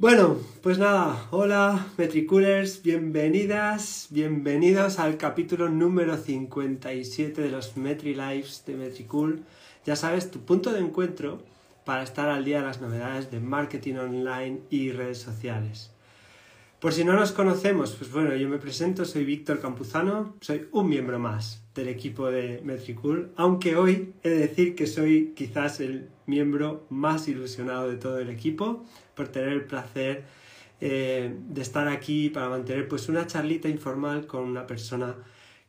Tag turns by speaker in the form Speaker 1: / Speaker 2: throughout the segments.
Speaker 1: Bueno, pues nada, hola Metricoolers, bienvenidas, bienvenidos al capítulo número 57 de los MetriLives de Metricool. Ya sabes, tu punto de encuentro para estar al día de las novedades de marketing online y redes sociales. Por si no nos conocemos, pues bueno, yo me presento, soy Víctor Campuzano, soy un miembro más del equipo de Metricool, aunque hoy he de decir que soy quizás el miembro más ilusionado de todo el equipo por tener el placer eh, de estar aquí para mantener pues una charlita informal con una persona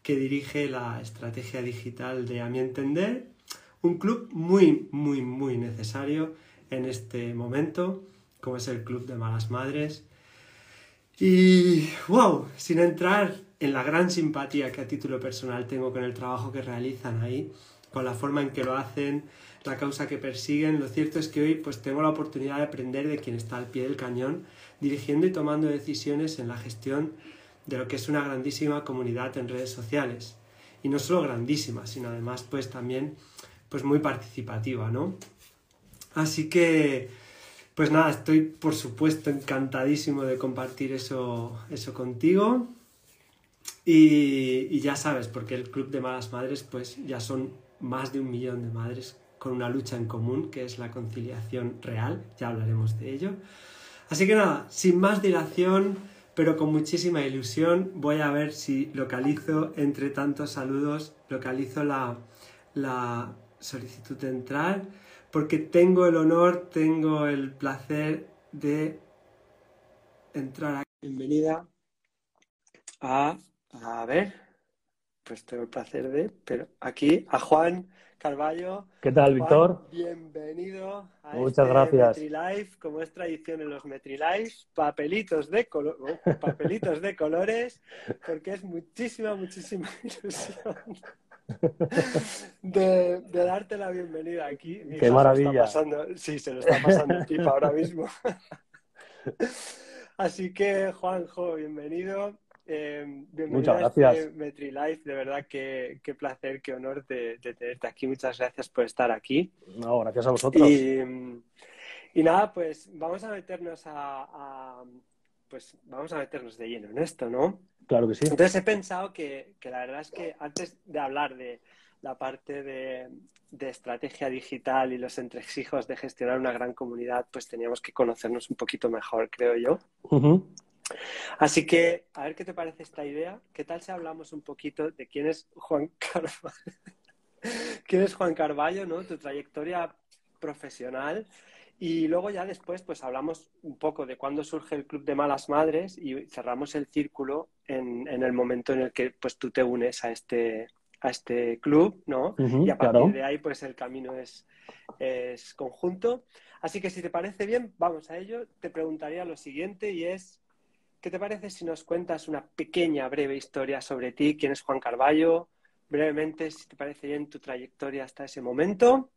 Speaker 1: que dirige la estrategia digital de A mi entender, un club muy, muy, muy necesario en este momento, como es el Club de Malas Madres. Y wow, sin entrar en la gran simpatía que a título personal tengo con el trabajo que realizan ahí, con la forma en que lo hacen, la causa que persiguen. Lo cierto es que hoy pues tengo la oportunidad de aprender de quien está al pie del cañón, dirigiendo y tomando decisiones en la gestión de lo que es una grandísima comunidad en redes sociales. Y no solo grandísima, sino además pues también pues muy participativa, ¿no? Así que pues nada, estoy por supuesto encantadísimo de compartir eso, eso contigo. Y, y, ya sabes, porque el Club de Malas Madres, pues ya son más de un millón de madres con una lucha en común, que es la conciliación real, ya hablaremos de ello. Así que nada, sin más dilación, pero con muchísima ilusión, voy a ver si localizo, entre tantos saludos, localizo la, la solicitud de entrar, porque tengo el honor, tengo el placer de entrar aquí. Bienvenida a, a ver, pues tengo el placer de, pero aquí, a Juan Carballo.
Speaker 2: ¿Qué tal, Víctor?
Speaker 1: Bienvenido a
Speaker 2: Muchas
Speaker 1: este
Speaker 2: gracias.
Speaker 1: MetriLife, como es tradición en los MetriLife, papelitos de, colo- oh, papelitos de colores, porque es muchísima, muchísima ilusión de, de darte la bienvenida aquí. Hija
Speaker 2: Qué
Speaker 1: se lo
Speaker 2: maravilla.
Speaker 1: está pasando- sí, se lo está pasando el pipa ahora mismo. Así que, Juanjo, bienvenido. Eh,
Speaker 2: Muchas
Speaker 1: a
Speaker 2: gracias.
Speaker 1: este MetriLife. De verdad, que, qué placer, qué honor de, de tenerte aquí. Muchas gracias por estar aquí.
Speaker 2: No, gracias a vosotros.
Speaker 1: Y, y nada, pues vamos a meternos a, a- pues vamos a meternos de lleno en esto, ¿no?
Speaker 2: Claro que sí.
Speaker 1: Entonces he pensado que, que la verdad es que antes de hablar de la parte de, de estrategia digital y los entresijos de gestionar una gran comunidad, pues teníamos que conocernos un poquito mejor, creo yo.
Speaker 2: Ujú.
Speaker 1: Así que, a ver qué te parece esta idea. ¿Qué tal si hablamos un poquito de quién es Juan Carballo? ¿Quién es Juan Carballo, no? Tu trayectoria profesional. Y luego ya después, pues hablamos un poco de cuándo surge el Club de Malas Madres y cerramos el círculo en, en el momento en el que pues tú te unes a este, a este club, ¿no? Y a partir
Speaker 2: claro.
Speaker 1: de ahí, pues el camino es, es conjunto. Así que si te parece bien, vamos a ello. Te preguntaría lo siguiente y es, ¿qué te parece si nos cuentas una pequeña, breve historia sobre ti? ¿Quién es Juan Carballo? Brevemente, si te parece bien, tu trayectoria hasta ese momento.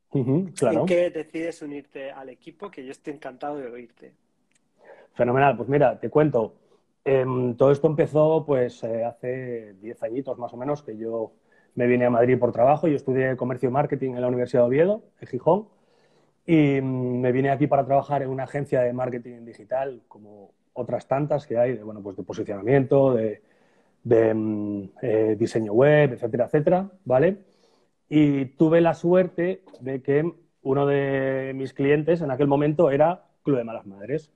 Speaker 2: Claro.
Speaker 1: ¿En qué decides unirte al equipo? Que yo estoy encantado de oírte.
Speaker 2: Fenomenal. Pues mira, te cuento. Em, todo esto empezó pues eh, hace 10 añitos más o menos que yo me vine a Madrid por trabajo. Yo estudié comercio y marketing en la Universidad de Oviedo, en Gijón. Y mm, me vine aquí para trabajar en una agencia de marketing digital, como otras tantas que hay, de, bueno, pues de posicionamiento, de, mm, eh, diseño web, etcétera, etcétera, ¿vale? Y tuve la suerte de que uno de mis clientes en aquel momento era Club de Malas Madres.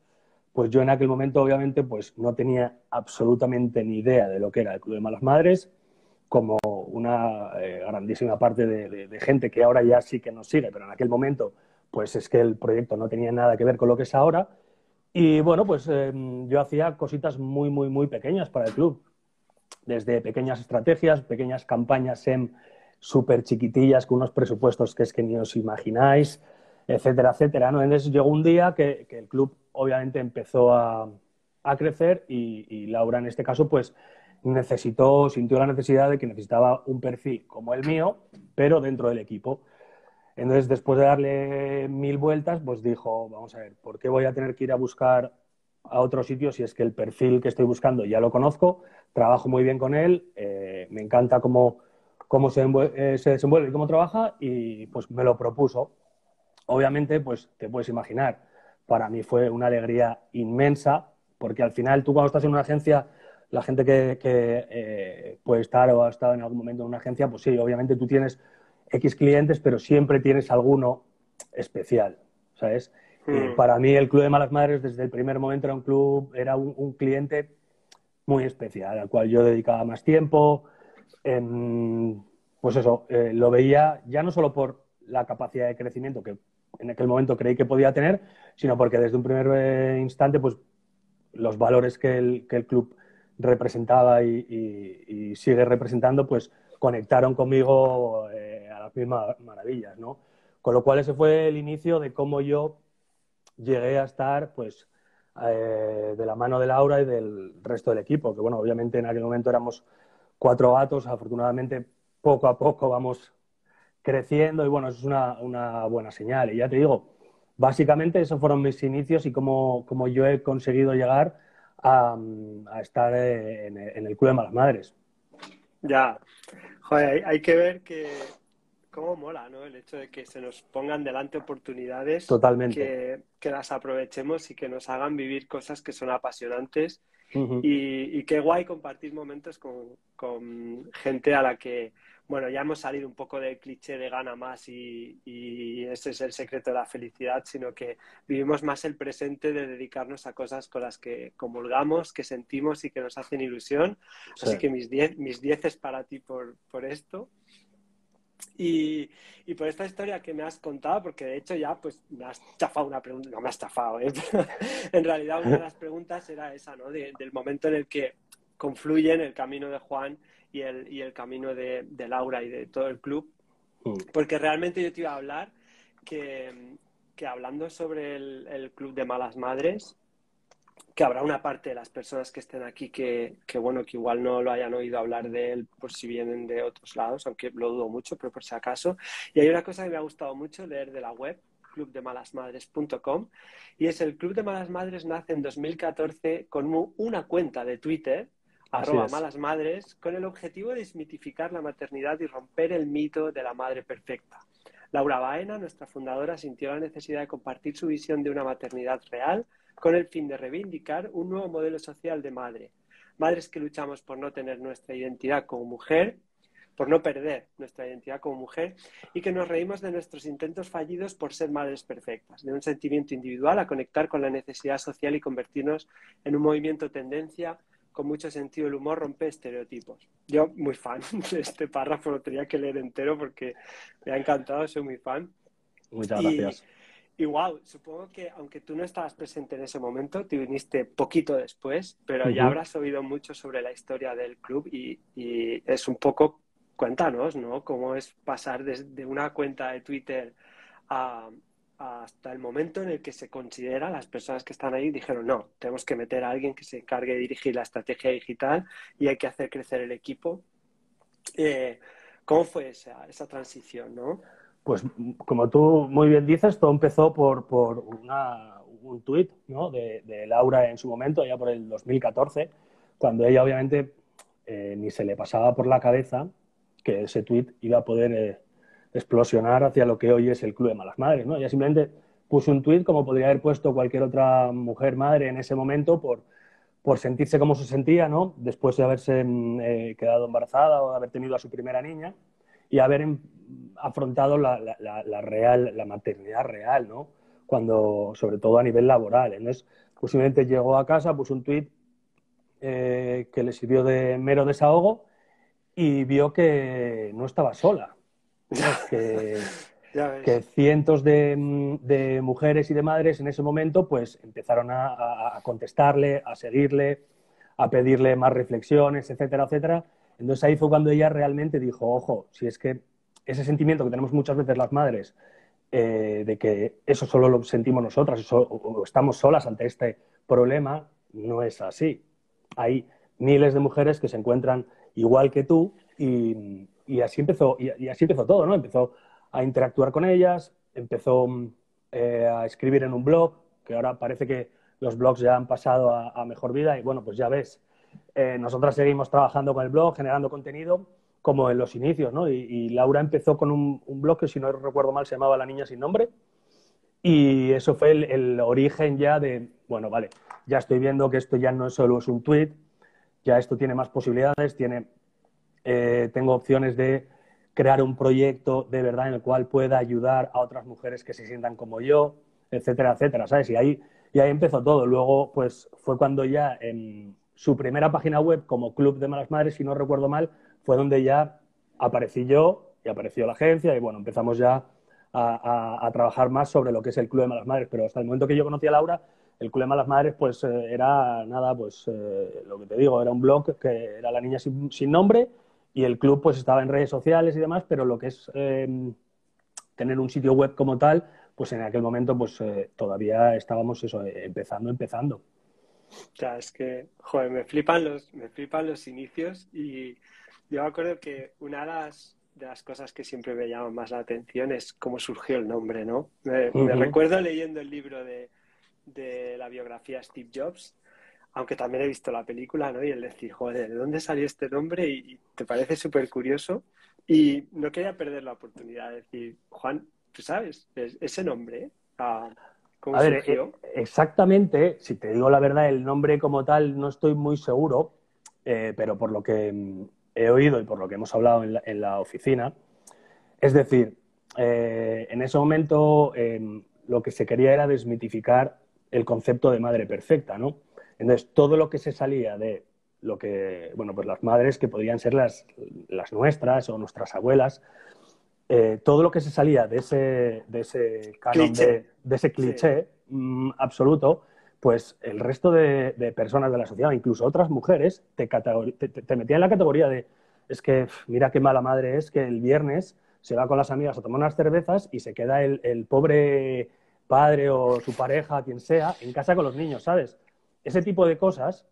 Speaker 2: Pues yo en aquel momento, obviamente, pues no tenía absolutamente ni idea de lo que era el Club de Malas Madres, como una eh, grandísima parte de- de gente que ahora ya sí que nos sigue, pero en aquel momento, pues es que el proyecto no tenía nada que ver con lo que es ahora. Y bueno, pues eh, yo hacía cositas muy, muy, muy pequeñas para el club. Desde pequeñas estrategias, pequeñas campañas en súper chiquitillas con unos presupuestos que es que ni os imagináis, etcétera, etcétera. Entonces llegó un día que, que el club obviamente empezó a, a crecer y, y Laura en este caso pues necesitó, sintió la necesidad de que necesitaba un perfil como el mío, pero dentro del equipo. Entonces, después de darle mil vueltas, pues dijo, vamos a ver, ¿por qué voy a tener que ir a buscar a otro sitio si es que el perfil que estoy buscando ya lo conozco, trabajo muy bien con él, eh, me encanta cómo, cómo se, eh, se desenvuelve y cómo trabaja y pues me lo propuso. Obviamente, pues te puedes imaginar, para mí fue una alegría inmensa, porque al final tú cuando estás en una agencia, la gente que, eh, puede estar o ha estado en algún momento en una agencia, pues sí, obviamente tú tienes X clientes, pero siempre tienes alguno especial, ¿sabes? Hmm. para mí el Club de Malas Madres desde el primer momento era un club, era un, cliente muy especial, al cual yo dedicaba más tiempo. pues eso, eh, lo veía ya no solo por la capacidad de crecimiento que en aquel momento creí que podía tener, sino porque desde un primer eh, instante, pues los valores que el, que el club representaba y, sigue representando, pues conectaron conmigo eh, a las mismas maravillas, ¿no? Con lo cual ese fue el inicio de cómo yo llegué a estar, pues, eh, de la mano de Laura y del resto del equipo, que bueno, obviamente en aquel momento éramos cuatro gatos, afortunadamente poco a poco vamos creciendo y bueno, eso es una, buena señal. Y ya te digo, básicamente esos fueron mis inicios y cómo, yo he conseguido llegar a, estar en, el Club de Malas Madres.
Speaker 1: Ya, joder, hay, que ver que cómo mola, ¿no? El hecho de que se nos pongan delante oportunidades.
Speaker 2: Totalmente.
Speaker 1: Que, las aprovechemos y que nos hagan vivir cosas que son apasionantes. y, qué guay compartir momentos con, con gente a la que bueno, ya hemos salido un poco del cliché de gana más y, ese es el secreto de la felicidad, sino que vivimos más el presente de dedicarnos a cosas con las que comulgamos, que sentimos y que nos hacen ilusión. Así que mis diez, mis es para ti por, esto. Y, por esta historia que me has contado, porque de hecho ya pues me has chafado una pregunta, no me has chafado, ¿eh? en realidad una de las preguntas era esa, ¿no? del momento en el que confluyen el camino de Juan y el, y el camino de, Laura y de todo el club. Mm. Porque realmente yo te iba a hablar que, que hablando sobre el, club de malas madres, que habrá una parte de las personas que estén aquí que, que, bueno, que igual no lo hayan oído hablar de él por si vienen de otros lados, aunque lo dudo mucho, pero por si acaso. Y hay una cosa que me ha gustado mucho leer de la web, clubdemalasmadres.com, y es el Club de Malas Madres nace en 2014 con una cuenta de Twitter arroba malas madres, con el objetivo de desmitificar la maternidad y romper el mito de la madre perfecta. Laura Baena, nuestra fundadora, sintió la necesidad de compartir su visión de una maternidad real con el fin de reivindicar un nuevo modelo social de madre. Madres que luchamos por no tener nuestra identidad como mujer, por no perder nuestra identidad como mujer y que nos reímos de nuestros intentos fallidos por ser madres perfectas, de un sentimiento individual a conectar con la necesidad social y convertirnos en un movimiento tendencia con mucho sentido del humor rompe estereotipos. Yo muy fan de este párrafo, lo tenía que leer entero porque me ha encantado, soy muy fan.
Speaker 2: Muchas gracias.
Speaker 1: Y wow, supongo que aunque tú no estabas presente en ese momento, te viniste poquito después, pero ya habrás oído mucho sobre la historia del club y, y, es un poco, cuéntanos, ¿no? Cómo es pasar desde una cuenta de Twitter a, hasta el momento en el que se considera, las personas que están ahí dijeron, no, tenemos que meter a alguien que se encargue de dirigir la estrategia digital y hay que hacer crecer el equipo. Eh, ¿Cómo fue esa, esa transición? ¿no?
Speaker 2: Pues como tú muy bien dices, todo empezó por, por una, un tuit ¿no? de, Laura en su momento, ya por el 2014, cuando ella obviamente eh, ni se le pasaba por la cabeza que ese tuit iba a poder... Eh, explosionar hacia lo que hoy es el Club de Malas Madres. ¿no? Ella simplemente puso un tuit como podría haber puesto cualquier otra mujer madre en ese momento por, por sentirse como se sentía, ¿no? después de haberse mm, eh, quedado embarazada o de haber tenido a su primera niña y haber em, afrontado la, la, real, la maternidad real, ¿no? Cuando, sobre todo a nivel laboral. Entonces, pues simplemente llegó a casa, puso un tuit eh, que le sirvió de mero desahogo y vio que no estaba sola, que, cientos de, mujeres y de madres en ese momento pues empezaron a, contestarle, a seguirle, a pedirle más reflexiones, etcétera, etcétera. Entonces ahí fue cuando ella realmente dijo, ojo, si es que ese sentimiento que tenemos muchas veces las madres, eh, de que eso solo lo sentimos nosotras o estamos solas ante este problema, no es así. Hay miles de mujeres que se encuentran igual que tú y, y así empezó, y, así empezó todo, ¿no? Empezó a interactuar con ellas, empezó eh, a escribir en un blog, que ahora parece que los blogs ya han pasado a, mejor vida y bueno, pues ya ves, eh, nosotras seguimos trabajando con el blog, generando contenido como en los inicios, ¿no? Y, Laura empezó con un, blog que si no recuerdo mal se llamaba La Niña Sin Nombre Y eso fue el, origen ya de, bueno, vale, ya estoy viendo que esto ya no solo es un tweet, ya esto tiene más posibilidades, tiene, eh, tengo opciones de crear un proyecto de verdad en el cual pueda ayudar a otras mujeres que se sientan como yo, etcétera, etcétera, ¿sabes? Y ahí, y ahí empezó todo. Luego, pues fue cuando ya en su primera página web como Club de Malas Madres, si no recuerdo mal, fue donde ya aparecí yo y apareció la agencia y bueno, empezamos ya a, trabajar más sobre lo que es el Club de Malas Madres. Pero hasta el momento que yo conocí a Laura, el Club de Malas Madres pues eh, era nada, pues eh, lo que te digo, era un blog que era la niña sin, nombre y el club pues estaba en redes sociales y demás, pero lo que es em, tener un sitio web como tal, pues en aquel momento pues eh, todavía estábamos eso, empezando, empezando.
Speaker 1: Ya, es que, joder, me flipan los, me flipan los inicios y yo me acuerdo que una de las, de las cosas que siempre me llama más la atención es cómo surgió el nombre, ¿no? Me, recuerdo leyendo el libro de, de, la biografía Steve Jobs, aunque también he visto la película, ¿no? Y el decir, joder, ¿de dónde salió este nombre? Y, te parece súper curioso. Y no quería perder la oportunidad de decir, Juan, tú sabes, ese nombre, ¿eh? Ah, ¿cómo a surgió?
Speaker 2: Ver, exactamente, si te digo la verdad, el nombre como tal no estoy muy seguro, eh, pero por lo que mm, he oído y por lo que hemos hablado en la, oficina. Es decir, eh, en ese momento em, lo que se quería era desmitificar el concepto de madre perfecta, ¿no? Entonces, todo lo que se salía de lo que, bueno, pues las madres que podrían ser las, nuestras o nuestras abuelas, eh, todo lo que se salía de ese, de ese canon, de, ese cliché mm, absoluto, pues el resto de, personas de la sociedad, incluso otras mujeres, te, te, metían en la categoría de, es que mira qué mala madre es que el viernes se va con las amigas a tomar unas cervezas y se queda el, pobre padre o su pareja, quien sea, en casa con los niños, ¿sabes? Ese tipo de cosas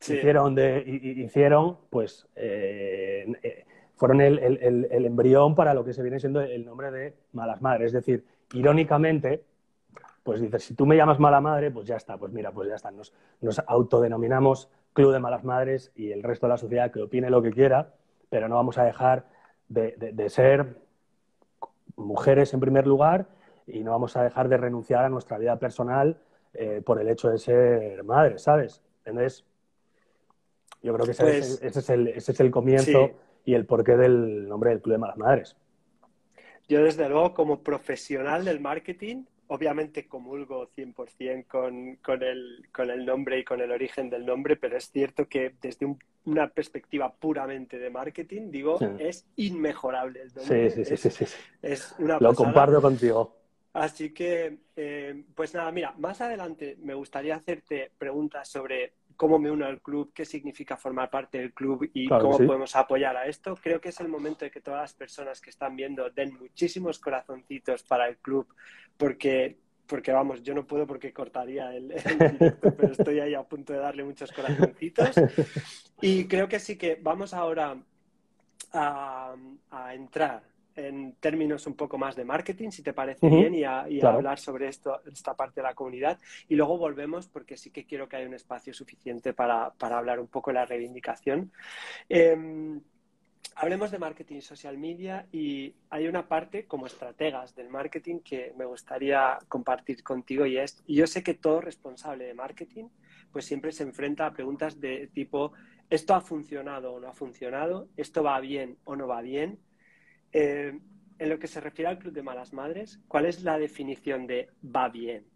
Speaker 2: hicieron, de, hicieron, pues, eh, eh, fueron el, el, embrión para lo que se viene siendo el nombre de malas madres. Es decir, irónicamente, pues dices, si tú me llamas mala madre, pues ya está, pues mira, pues ya está. Nos, autodenominamos Club de Malas Madres y el resto de la sociedad que opine lo que quiera, pero no vamos a dejar de, ser mujeres en primer lugar y no vamos a dejar de renunciar a nuestra vida personal eh, por el hecho de ser madres, ¿sabes? Entonces, yo creo que ese, es, pues el, ese, es, el, comienzo y el porqué del nombre del Club de Malas Madres.
Speaker 1: Yo, desde luego, como profesional del marketing, obviamente comulgo 100% con, con, el, con el nombre y con el origen del nombre, pero es cierto que desde una perspectiva puramente de marketing, digo, es inmejorable el
Speaker 2: nombre. Sí, sí, sí, sí, Es una Lo comparto contigo.
Speaker 1: Así que, eh, pues nada, mira, más adelante me gustaría hacerte preguntas sobre cómo me uno al club, qué significa formar parte del club y cómo podemos apoyar a esto. Creo que es el momento de que todas las personas que están viendo den muchísimos corazoncitos para el club, porque, porque vamos, yo no puedo porque cortaría el, directo, pero estoy ahí a punto de darle muchos corazoncitos. Y creo que sí que vamos ahora a, a entrar en términos un poco más de marketing, si te parece bien, y, a, hablar sobre esto, esta parte de la comunidad. Y luego volvemos porque sí que quiero que haya un espacio suficiente para, hablar un poco de la reivindicación. Em, hablemos de marketing social media y hay una parte como estrategas del marketing que me gustaría compartir contigo y es, y yo sé que todo responsable de marketing pues siempre se enfrenta a preguntas de tipo, ¿esto ha funcionado o no ha funcionado? ¿Esto va bien o no va bien? Eh, en lo que se refiere al Club de Malas Madres, ¿cuál es la definición de va bien?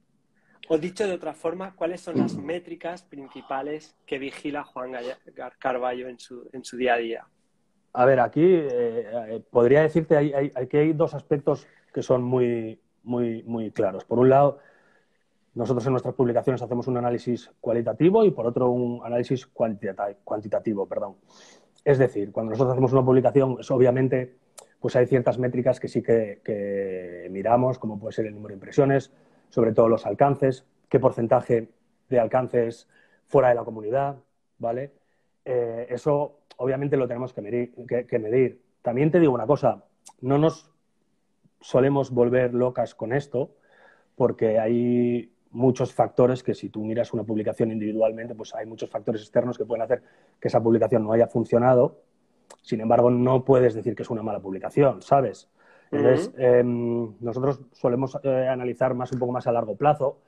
Speaker 1: O dicho de otra forma, ¿cuáles son las métricas principales que vigila Juan Carballo en su, en su día a día?
Speaker 2: A ver, aquí eh, eh, podría decirte que hay dos aspectos que son muy, muy, muy claros. Por un lado, nosotros en nuestras publicaciones hacemos un análisis cualitativo y por otro un análisis cuantitativo. Perdón. Es decir, cuando nosotros hacemos una publicación, es obviamente pues hay ciertas métricas que sí que, miramos, como puede ser el número de impresiones, sobre todo los alcances, qué porcentaje de alcances fuera de la comunidad, ¿vale? Eh, eso obviamente lo tenemos que medir, que medir. También te digo una cosa, no nos solemos volver locas con esto, porque hay muchos factores que si tú miras una publicación individualmente, pues hay muchos factores externos que pueden hacer que esa publicación no haya funcionado sin embargo, no puedes decir que es una mala publicación, ¿sabes? Entonces, em, nosotros solemos eh, analizar más un poco más a largo plazo.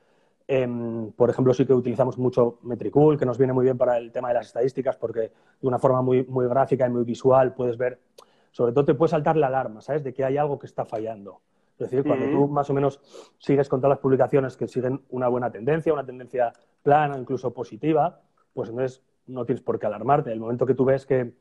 Speaker 2: Em, por ejemplo, sí que utilizamos mucho Metricool, que nos viene muy bien para el tema de las estadísticas, porque de una forma muy, muy gráfica y muy visual puedes ver, sobre todo te puede saltar la alarma, ¿sabes? De que hay algo que está fallando. Es decir, cuando tú más o menos sigues con todas las publicaciones que siguen una buena tendencia, una tendencia plana, incluso positiva, pues entonces no tienes por qué alarmarte. El momento que tú ves que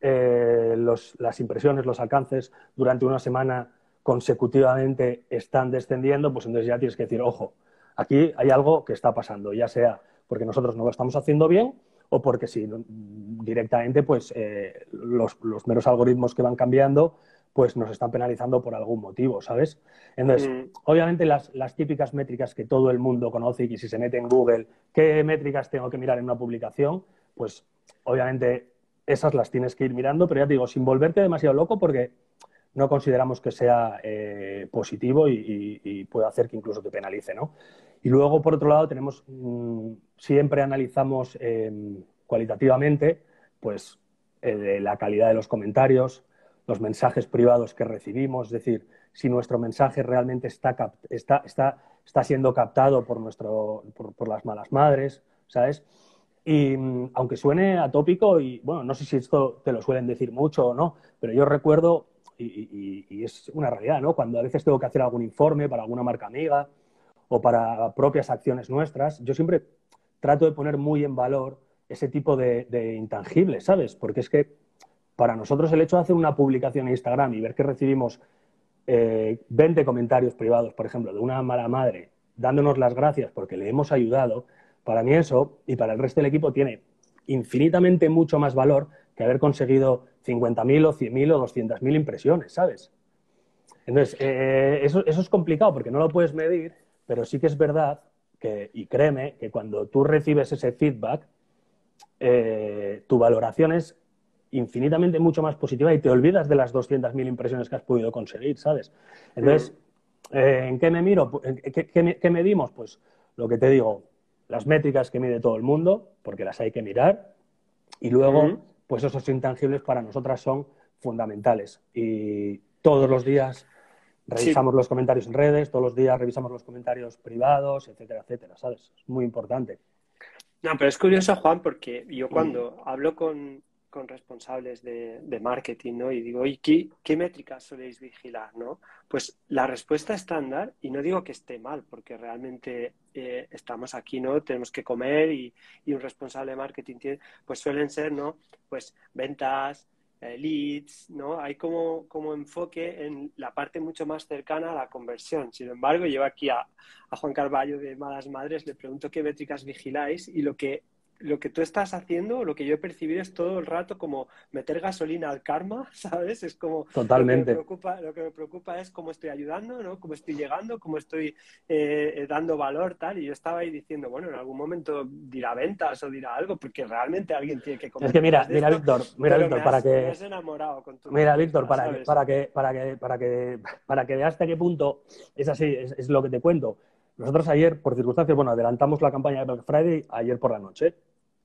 Speaker 2: eh, las impresiones, los alcances durante una semana consecutivamente están descendiendo, pues entonces ya tienes que decir, ojo, aquí hay algo que está pasando, ya sea porque nosotros no lo estamos haciendo bien o porque si directamente pues eh, los, meros algoritmos que van cambiando pues nos están penalizando por algún motivo, ¿sabes? Entonces, mm. obviamente las, las, típicas métricas que todo el mundo conoce y que si se mete en Google, ¿qué métricas tengo que mirar en una publicación? Pues obviamente esas las tienes que ir mirando, pero ya te digo, sin volverte demasiado loco porque no consideramos que sea eh, positivo y, puede hacer que incluso te penalice, ¿no? Y luego, por otro lado, tenemos, mm, siempre analizamos em, cualitativamente, pues, eh, la calidad de los comentarios, los mensajes privados que recibimos, es decir, si nuestro mensaje realmente está, está, está, está siendo captado por, nuestro, por las malas madres, ¿sabes? Y mm, aunque suene atópico, y bueno, no sé si esto te lo suelen decir mucho o no, pero yo recuerdo, y, es una realidad, ¿no? Cuando a veces tengo que hacer algún informe para alguna marca amiga o para propias acciones nuestras, yo siempre trato de poner muy en valor ese tipo de, intangibles, ¿sabes? Porque es que para nosotros el hecho de hacer una publicación en Instagram y ver que recibimos 20 eh, comentarios privados, por ejemplo, de una mala madre, dándonos las gracias porque le hemos ayudado, para mí eso, y para el resto del equipo, tiene infinitamente mucho más valor que haber conseguido 50.000 o 100.000 o 200.000 impresiones, ¿sabes? Entonces, eh, eso, es complicado porque no lo puedes medir, pero sí que es verdad que, y créeme, que cuando tú recibes ese feedback, eh, tu valoración es infinitamente mucho más positiva y te olvidas de las 200.000 impresiones que has podido conseguir, ¿sabes? Entonces, eh, ¿en qué me miro? qué, medimos? Pues lo que te digo, las métricas que mide todo el mundo, porque las hay que mirar, y luego, pues esos intangibles para nosotras son fundamentales. Y todos los días revisamos los comentarios en redes, todos los días revisamos los comentarios privados, etcétera, etcétera, ¿sabes? Es muy importante.
Speaker 1: No, pero es curioso, Juan, porque yo cuando hablo con, con responsables de, marketing, ¿no? Y digo, ¿y qué, qué, métricas soléis vigilar, no? Pues la respuesta estándar, y no digo que esté mal, porque realmente eh, estamos aquí, ¿no? Tenemos que comer y, un responsable de marketing tiene, pues suelen ser, ¿no? Pues ventas, eh, leads, ¿no? Hay como, como enfoque en la parte mucho más cercana a la conversión. Sin embargo, yo aquí a, a Juan Carballo de Malas Madres le pregunto qué métricas vigiláis y lo que lo que tú estás haciendo, lo que yo he percibido es todo el rato como meter gasolina al karma, ¿sabes? Es como...
Speaker 2: Totalmente.
Speaker 1: Lo que me preocupa, lo que me preocupa es cómo estoy ayudando, ¿no? Cómo estoy llegando, cómo estoy eh, dando valor, tal. Y yo estaba ahí diciendo, bueno, en algún momento dirá ventas o dirá algo, porque realmente alguien tiene que comer.
Speaker 2: Es que mira, mira, Víctor, mira, Víctor, para que...
Speaker 1: enamorado con tu
Speaker 2: Mira, Víctor, para, que, para, que, para, que, para, que, para que veas hasta qué punto es así, es lo que te cuento. Nosotros ayer, por circunstancias, bueno, adelantamos la campaña de Black Friday ayer por la noche.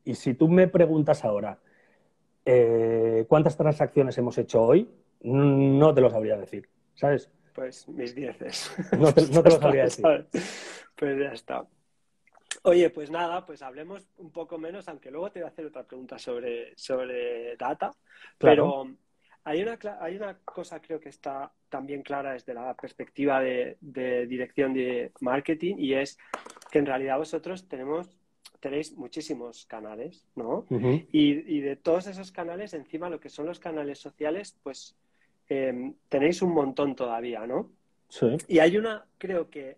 Speaker 2: Y si tú me preguntas ahora eh, cuántas transacciones hemos hecho hoy, no te lo sabría decir, ¿sabes?
Speaker 1: Pues mis dieces.
Speaker 2: No te, no te lo sabría decir.
Speaker 1: Pues ya está. Oye, pues nada, pues hablemos un poco menos, aunque luego te voy a hacer otra pregunta sobre, sobre data. Pero hay una, hay una cosa creo que está también clara desde la perspectiva de, de dirección de marketing y es que en realidad vosotros tenemos tenéis muchísimos canales, ¿no? y, de todos esos canales, encima lo que son los canales sociales, pues em, tenéis un montón todavía, ¿no?
Speaker 2: Sí.
Speaker 1: Y hay una, creo que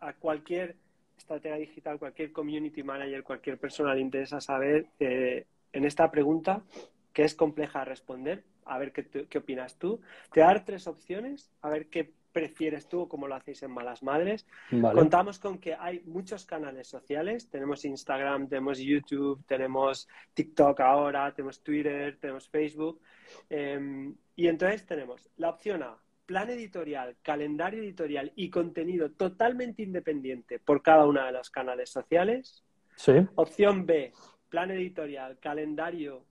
Speaker 1: a cualquier estratega digital, cualquier community manager, cualquier persona le interesa saber eh, en esta pregunta, que es compleja de responder, a ver qué, qué opinas tú. Te voy a dar tres opciones, a ver qué prefieres tú o cómo lo hacéis en Malas Madres. Contamos con que hay muchos canales sociales. Tenemos Instagram, tenemos YouTube, tenemos TikTok ahora, tenemos Twitter, tenemos Facebook. Em, y entonces tenemos la opción A, plan editorial, calendario editorial y contenido totalmente independiente por cada uno de los canales sociales.
Speaker 2: Sí.
Speaker 1: Opción B, plan editorial, calendario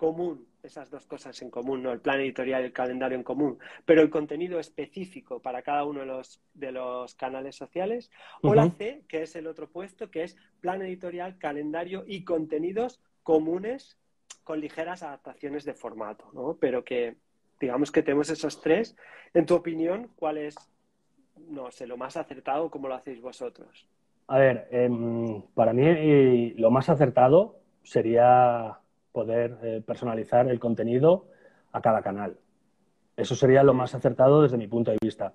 Speaker 1: común, esas dos cosas en común, ¿no? El plan editorial y el calendario en común, pero el contenido específico para cada uno de los, de los canales sociales. O la C, que es el otro puesto, que es plan editorial, calendario y contenidos comunes con ligeras adaptaciones de formato, ¿no? Pero que, digamos que tenemos esos tres. En tu opinión, ¿cuál es, no sé, lo más acertado? ¿Cómo lo hacéis vosotros?
Speaker 2: A ver, em, para mí lo más acertado sería poder eh, personalizar el contenido a cada canal. Eso sería lo más acertado desde mi punto de vista.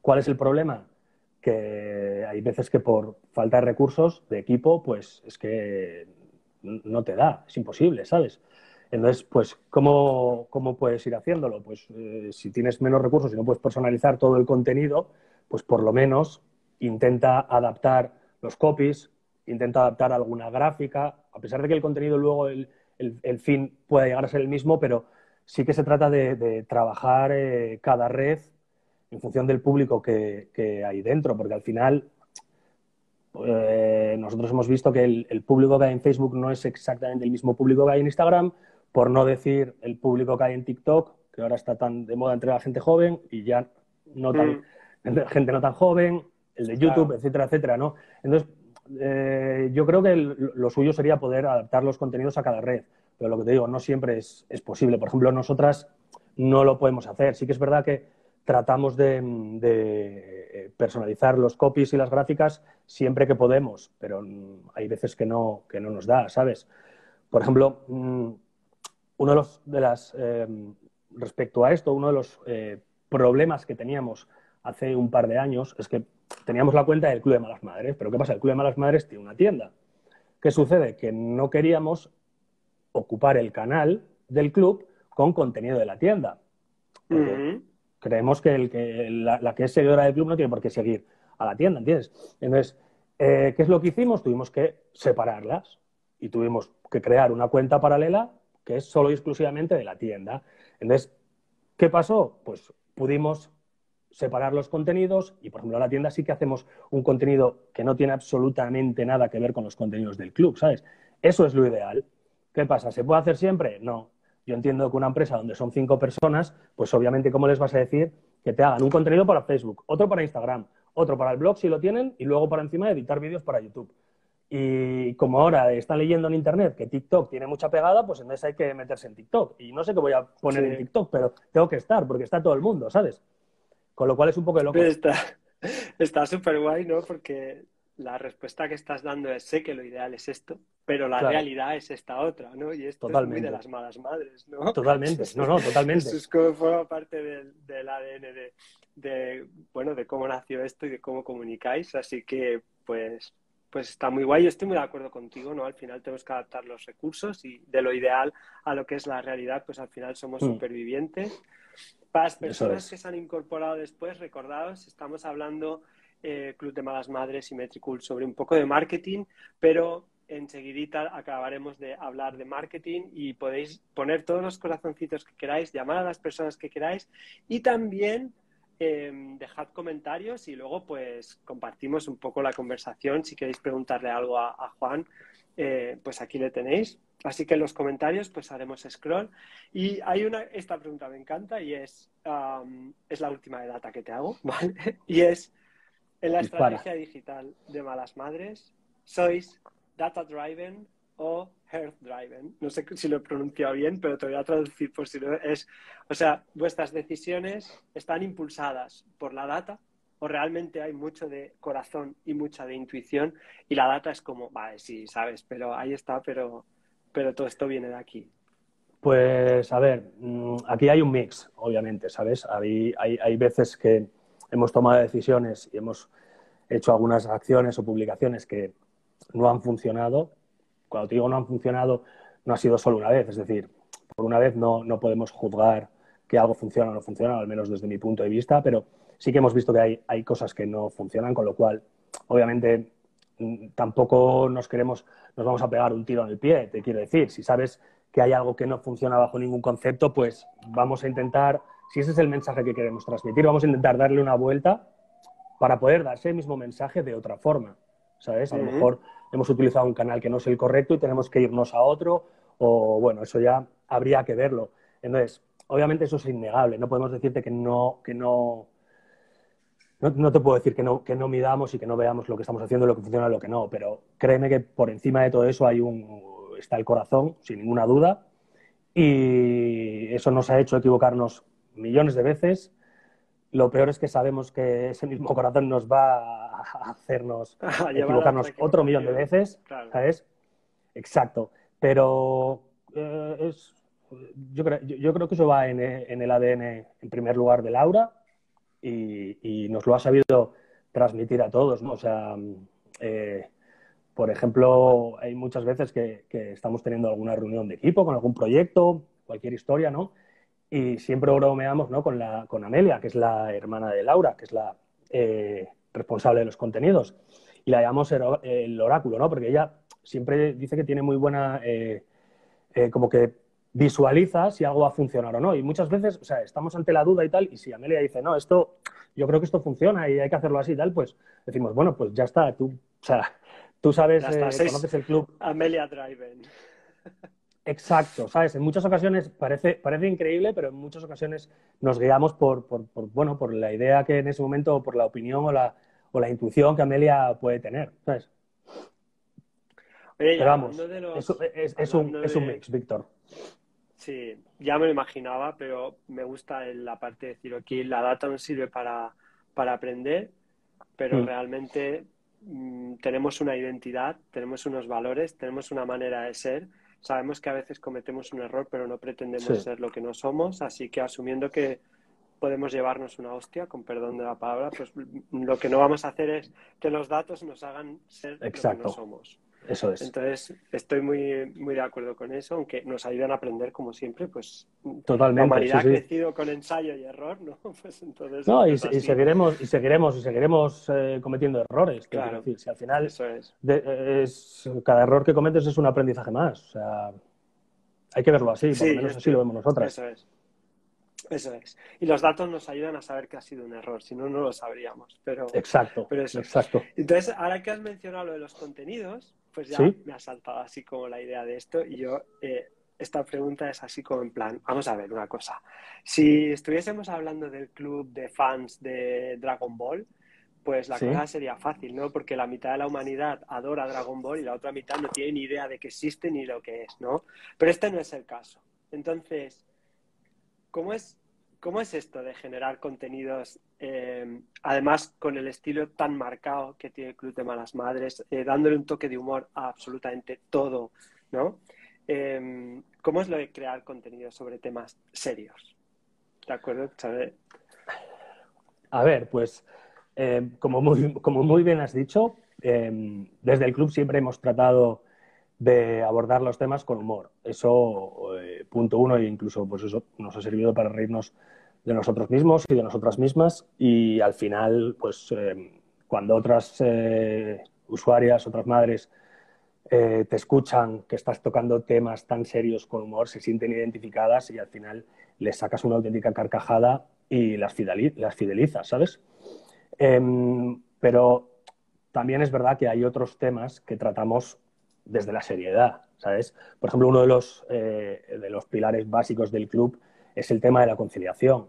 Speaker 2: ¿Cuál es el problema? Que hay veces que por falta de recursos, de equipo, pues es que no te da, es imposible, ¿sabes? Entonces, pues, ¿cómo, puedes ir haciéndolo? Pues eh, si tienes menos recursos y no puedes personalizar todo el contenido, pues por lo menos intenta adaptar los copies, intenta adaptar alguna gráfica, a pesar de que el contenido luego, fin pueda llegar a ser el mismo, pero sí que se trata de, trabajar eh, cada red en función del público que, hay dentro, porque al final eh, nosotros hemos visto que el, público que hay en Facebook no es exactamente el mismo público que hay en Instagram, por no decir el público que hay en TikTok, que ahora está tan de moda entre la gente joven y ya no tan, mm. gente no tan joven, el de YouTube, etcétera, etcétera, ¿no? Entonces, eh, yo creo que lo suyo sería poder adaptar los contenidos a cada red, pero lo que te digo, no siempre es, posible. Por ejemplo, nosotras no lo podemos hacer. Sí que es verdad que tratamos de, eh, personalizar los copies y las gráficas siempre que podemos, pero hay veces que no, que no nos da, ¿sabes? Por ejemplo, mm, uno de los de las eh, respecto a esto, uno de los problemas que teníamos hace un par de años es que teníamos la cuenta del Club de Malas Madres, pero ¿qué pasa? El Club de Malas Madres tiene una tienda. ¿Qué sucede? Que no queríamos ocupar el canal del club con contenido de la tienda. Creemos que, el, que la, que es seguidora del club no tiene por qué seguir a la tienda, ¿entiendes? Entonces, eh, ¿qué es lo que hicimos? Tuvimos que separarlas y tuvimos que crear una cuenta paralela que es solo y exclusivamente de la tienda. Entonces, ¿qué pasó? Pues pudimos separar los contenidos y, por ejemplo, en la tienda sí que hacemos un contenido que no tiene absolutamente nada que ver con los contenidos del club, ¿sabes? Eso es lo ideal. ¿Qué pasa? ¿Se puede hacer siempre? No. Yo entiendo que una empresa donde son cinco personas, pues obviamente, ¿cómo les vas a decir que te hagan un contenido para Facebook, otro para Instagram, otro para el blog si lo tienen y luego para encima editar vídeos para YouTube? Y como ahora están leyendo en Internet que TikTok tiene mucha pegada, pues entonces hay que meterse en TikTok. Y no sé qué voy a poner en TikTok, pero tengo que estar porque está todo el mundo, ¿sabes? Con lo cual es un poco de loco.
Speaker 1: Está súper guay, ¿no? Porque la respuesta que estás dando es sé que lo ideal es esto, pero la realidad es esta otra, ¿no? Y esto es muy de las malas madres, ¿no?
Speaker 2: Totalmente, no, no, totalmente.
Speaker 1: Eso es como forma parte del, ADN de, de, bueno, de cómo nació esto y de cómo comunicáis, así que, pues, pues está muy guay. Yo estoy muy de acuerdo contigo, ¿no? Al final tenemos que adaptar los recursos y de lo ideal a lo que es la realidad, pues al final somos mm. supervivientes para las personas que se han incorporado después, recordados, estamos hablando eh, Club de Malas Madres y Metricool sobre un poco de marketing, pero enseguidita acabaremos de hablar de marketing y podéis poner todos los corazoncitos que queráis, llamar a las personas que queráis y también eh, dejad comentarios y luego pues compartimos un poco la conversación. Si queréis preguntarle algo a Juan, eh, pues aquí le tenéis. Así que en los comentarios pues haremos scroll. Y hay una, esta pregunta me encanta y es, es la última de data que te hago, ¿vale? Y es, en la estrategia digital de Malas Madres, ¿sois data driven o health driven? No sé si lo he pronunciado bien, pero te voy a traducir por si no es, o sea, vuestras decisiones están impulsadas por la data o realmente hay mucho de corazón y mucha de intuición y la data es como, vale, sí, sabes, pero ahí está, pero, pero todo esto viene de aquí.
Speaker 2: Pues a ver, mm, aquí hay un mix, obviamente, ¿sabes? Hay, hay, hay veces que hemos tomado decisiones y hemos hecho algunas acciones o publicaciones que no han funcionado. Cuando te digo no han funcionado, no ha sido solo una vez, es decir, por una vez no, no podemos juzgar que algo funciona o no funciona, al menos desde mi punto de vista, pero sí que hemos visto que hay, hay cosas que no funcionan, con lo cual, obviamente, mm, tampoco nos queremos, nos vamos a pegar un tiro en el pie, te quiero decir. Si sabes que hay algo que no funciona bajo ningún concepto, pues vamos a intentar, si ese es el mensaje que queremos transmitir, vamos a intentar darle una vuelta para poder dar ese mismo mensaje de otra forma. ¿Sabes? A lo mejor hemos utilizado un canal que no es el correcto y tenemos que irnos a otro o bueno, eso ya habría que verlo. Entonces, obviamente eso es innegable, no podemos decirte que no, que no, no, te puedo decir que no, que no midamos y que no veamos lo que estamos haciendo, lo que funciona y lo que no, pero créeme que por encima de todo eso hay un, está el corazón, sin ninguna duda, y eso nos ha hecho equivocarnos millones de veces. Lo peor es que sabemos que ese mismo corazón nos va a hacernos equivocarnos otro millón de veces, ¿sabes? Exacto. Pero eh, es, yo, creo, yo, creo que eso va en, el ADN, en primer lugar, de Laura y, nos lo ha sabido transmitir a todos, ¿no? O sea, eh, por ejemplo, hay muchas veces que, estamos teniendo alguna reunión de equipo con algún proyecto, cualquier historia, ¿no? Y siempre bromeamos, ¿no? Con, la, con Amelia, que es la hermana de Laura, que es la eh, responsable de los contenidos. Y la llamamos el oráculo, ¿no? Porque ella siempre dice que tiene muy buena, eh, como que visualiza si algo va a funcionar o no. Y muchas veces, o sea, estamos ante la duda y tal, y si Amelia dice, no, esto, yo creo que esto funciona y hay que hacerlo así y tal, pues decimos, bueno, pues ya está, tú, o sea, tú sabes, eh, conoces el club.
Speaker 1: Amelia Driven.
Speaker 2: Exacto, ¿sabes? En muchas ocasiones parece, parece increíble, pero en muchas ocasiones nos guiamos por, por, bueno, por la idea que en ese momento, por la opinión o la, o la intuición que Amelia puede tener, ¿sabes? Pero vamos, es, un, mix, Víctor.
Speaker 1: Sí, ya me lo imaginaba, pero me gusta la parte de decir, aquí la data nos sirve para, aprender, pero mm. realmente mm, tenemos una identidad, tenemos unos valores, tenemos una manera de ser. Sabemos que a veces cometemos un error, pero no pretendemos ser lo que no somos, así que asumiendo que podemos llevarnos una hostia, con perdón de la palabra, pues lo que no vamos a hacer es que los datos nos hagan ser lo que no somos.
Speaker 2: Eso es.
Speaker 1: Entonces, estoy muy, muy de acuerdo con eso, aunque nos ayudan a aprender, como siempre, pues
Speaker 2: Totalmente,
Speaker 1: la humanidad ha crecido con ensayo y error, ¿no? Pues entonces...
Speaker 2: No, y, seguiremos, y seguiremos, y seguiremos eh, cometiendo errores. Claro. Decir, si al final
Speaker 1: eso es.
Speaker 2: es. cada error que cometes es un aprendizaje más. O sea, hay que verlo así, por lo menos así lo vemos nosotras.
Speaker 1: Eso es. Eso es. Y los datos nos ayudan a saber que ha sido un error, si no, no lo sabríamos. Pero,
Speaker 2: exacto.
Speaker 1: Pero eso.
Speaker 2: exacto.
Speaker 1: Entonces, ahora que has mencionado lo de los contenidos, pues ya me ha saltado así como la idea de esto y yo, eh, esta pregunta es así como en plan, vamos a ver una cosa, si estuviésemos hablando del club de fans de Dragon Ball, pues la cosa sería fácil, ¿no? Porque la mitad de la humanidad adora Dragon Ball y la otra mitad no tiene ni idea de que existe ni lo que es, ¿no? Pero este no es el caso. Entonces, ¿cómo es ¿Cómo es esto de generar contenidos, eh, además con el estilo tan marcado que tiene el Club de Malas Madres, eh, dándole un toque de humor a absolutamente todo, ¿no? Em, ¿Cómo es lo de crear contenido sobre temas serios? ¿De acuerdo?
Speaker 2: A ver, pues eh, como, muy, bien has dicho, desde el club siempre hemos tratado de abordar los temas con humor. Eso, eh, punto uno, e incluso pues eso nos ha servido para reírnos de nosotros mismos y de nosotras mismas. Y al final, pues eh, cuando otras eh, usuarias, otras madres te escuchan que estás tocando temas tan serios con humor, se sienten identificadas y al final les sacas una auténtica carcajada y las, fidelizas, ¿sabes? Em, pero también es verdad que hay otros temas que tratamos desde la seriedad, ¿sabes? Por ejemplo, uno de los, eh, de los pilares básicos del club es el tema de la conciliación.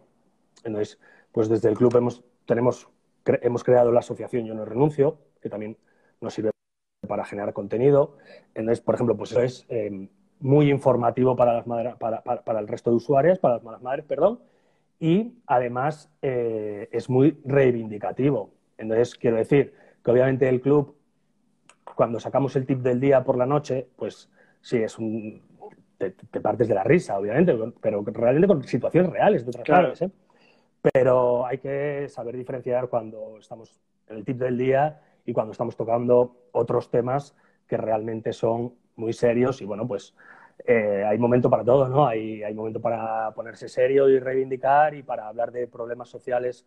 Speaker 2: Entonces, pues desde el club hemos, tenemos, hemos creado la asociación Yo no renuncio, que también nos sirve para generar contenido. Entonces, por ejemplo, pues eso es eh, muy informativo para, las madres, para, para, el resto de usuarios, para las madres, perdón, y además eh, es muy reivindicativo. Entonces, quiero decir que obviamente el club cuando sacamos el tip del día por la noche, pues sí, es un... Te, partes de la risa, obviamente, pero realmente con situaciones reales de otras claro. ¿eh? Pero hay que saber diferenciar cuando estamos en el tip del día y cuando estamos tocando otros temas que realmente son muy serios y bueno, pues eh, hay momento para todo, ¿no? Hay, hay momento para ponerse serio y reivindicar y para hablar de problemas sociales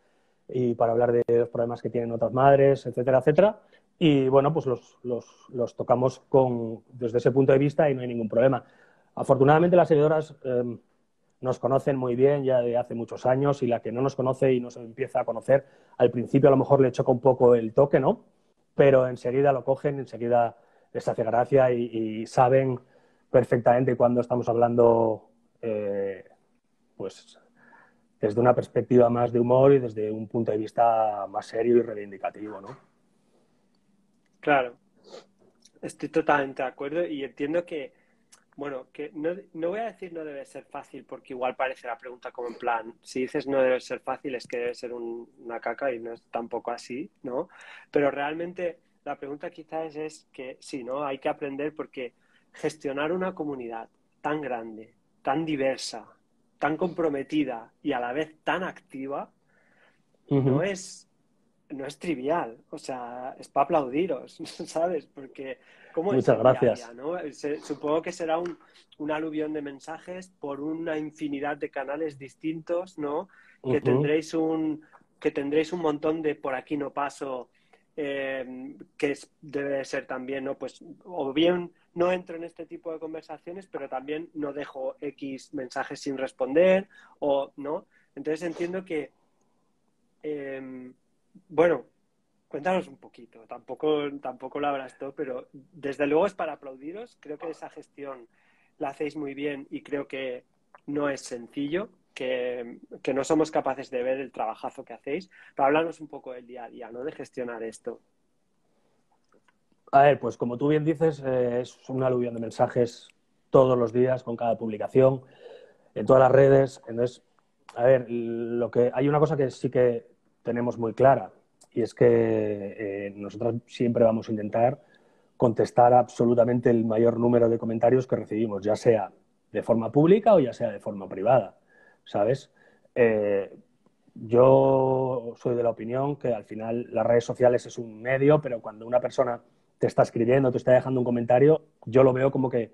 Speaker 2: y para hablar de los problemas que tienen otras madres, etcétera, etcétera. Y bueno, pues los, los, tocamos con, desde ese punto de vista y no hay ningún problema. Afortunadamente las seguidoras em, nos conocen muy bien ya de hace muchos años y la que no nos conoce y nos empieza a conocer, al principio a lo mejor le choca un poco el toque, ¿no? Pero enseguida lo cogen, enseguida les hace gracia y, saben perfectamente cuando estamos hablando, eh, pues, desde una perspectiva más de humor y desde un punto de vista más serio y reivindicativo, ¿no?
Speaker 1: Claro, estoy totalmente de acuerdo y entiendo que, bueno, que no, no, voy a decir no debe ser fácil porque igual parece la pregunta como en plan, si dices no debe ser fácil es que debe ser una caca y no es tampoco así, ¿no? Pero realmente la pregunta quizás es que sí, ¿no? Hay que aprender porque gestionar una comunidad tan grande, tan diversa, tan comprometida y a la vez tan activa, no, es, no es trivial. O sea, es para aplaudiros, ¿sabes? Porque, ¿cómo
Speaker 2: Muchas gracias.
Speaker 1: supongo que será un, un, aluvión de mensajes por una infinidad de canales distintos, ¿no? Que tendréis un que tendréis un montón de por aquí no paso, eh, que debe ser también, ¿no? Pues, o bien no entro en este tipo de conversaciones, pero también no dejo X mensajes sin responder o no. Entonces entiendo que, em, bueno, cuéntanos un poquito, tampoco, tampoco lo habrás todo, pero desde luego es para aplaudiros. Creo que esa gestión la hacéis muy bien y creo que no es sencillo, que, que no somos capaces de ver el trabajazo que hacéis. Pero hablarnos un poco del día a día, ¿no? De gestionar esto.
Speaker 2: A ver, pues como tú bien dices, eh, es un aluvión de mensajes todos los días con cada publicación, en todas las redes. Entonces, a ver, lo que hay una cosa que sí que tenemos muy clara y es que eh, nosotros siempre vamos a intentar contestar absolutamente el mayor número de comentarios que recibimos, ya sea de forma pública o ya sea de forma privada, ¿sabes? Eh, yo soy de la opinión que al final las redes sociales es un medio, pero cuando una persona te está escribiendo, te está dejando un comentario, yo lo veo como que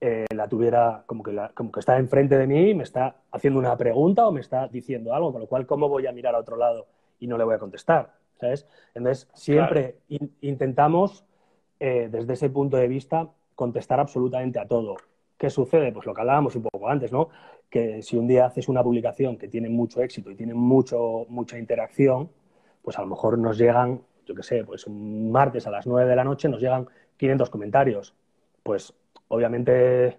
Speaker 2: eh, la tuviera, como que, como que está enfrente de mí y me está haciendo una pregunta o me está diciendo algo, con lo cual, ¿cómo voy a mirar a otro lado y no le voy a contestar? ¿Sabes? Entonces, siempre intentamos, eh, desde ese punto de vista, contestar absolutamente a todo. ¿Qué sucede? Pues lo que hablábamos un poco antes, ¿no? Que si un día haces una publicación que tiene mucho éxito y tiene mucho, mucha interacción, pues a lo mejor nos llegan yo qué sé, pues un martes a las 9 de la noche nos llegan 500 comentarios. Pues obviamente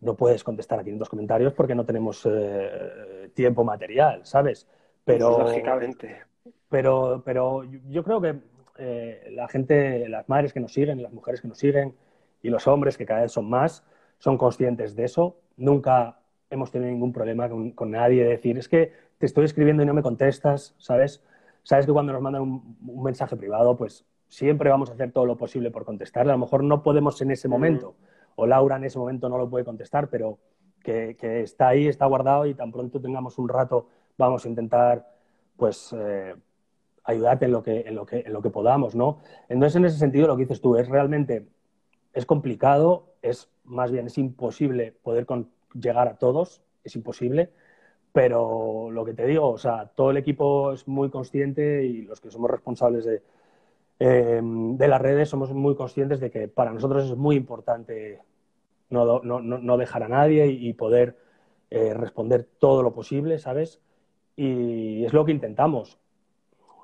Speaker 2: no puedes contestar a 500 comentarios porque no tenemos eh, tiempo material, ¿sabes?
Speaker 1: Pero, Lógicamente.
Speaker 2: Pero, pero yo creo que eh, la gente, las madres que nos siguen, las mujeres que nos siguen y los hombres que cada vez son más, son conscientes de eso. Nunca hemos tenido ningún problema con, con nadie de decir, es que te estoy escribiendo y no me contestas, ¿sabes? sabes que cuando nos mandan un, mensaje privado, pues siempre vamos a hacer todo lo posible por contestarle. A lo mejor no podemos en ese momento, o Laura en ese momento no lo puede contestar, pero que, está ahí, está guardado y tan pronto tengamos un rato, vamos a intentar, pues, eh, ayudarte en lo, que, en, lo que, en lo que podamos, ¿no? Entonces, en ese sentido, lo que dices tú es realmente, es complicado, es más bien, es imposible poder llegar a todos, es imposible, pero lo que te digo, o sea, todo el equipo es muy consciente y los que somos responsables de, em, de las redes somos muy conscientes de que para nosotros es muy importante no, no, no dejar a nadie y, poder eh, responder todo lo posible, ¿sabes? Y es lo que intentamos.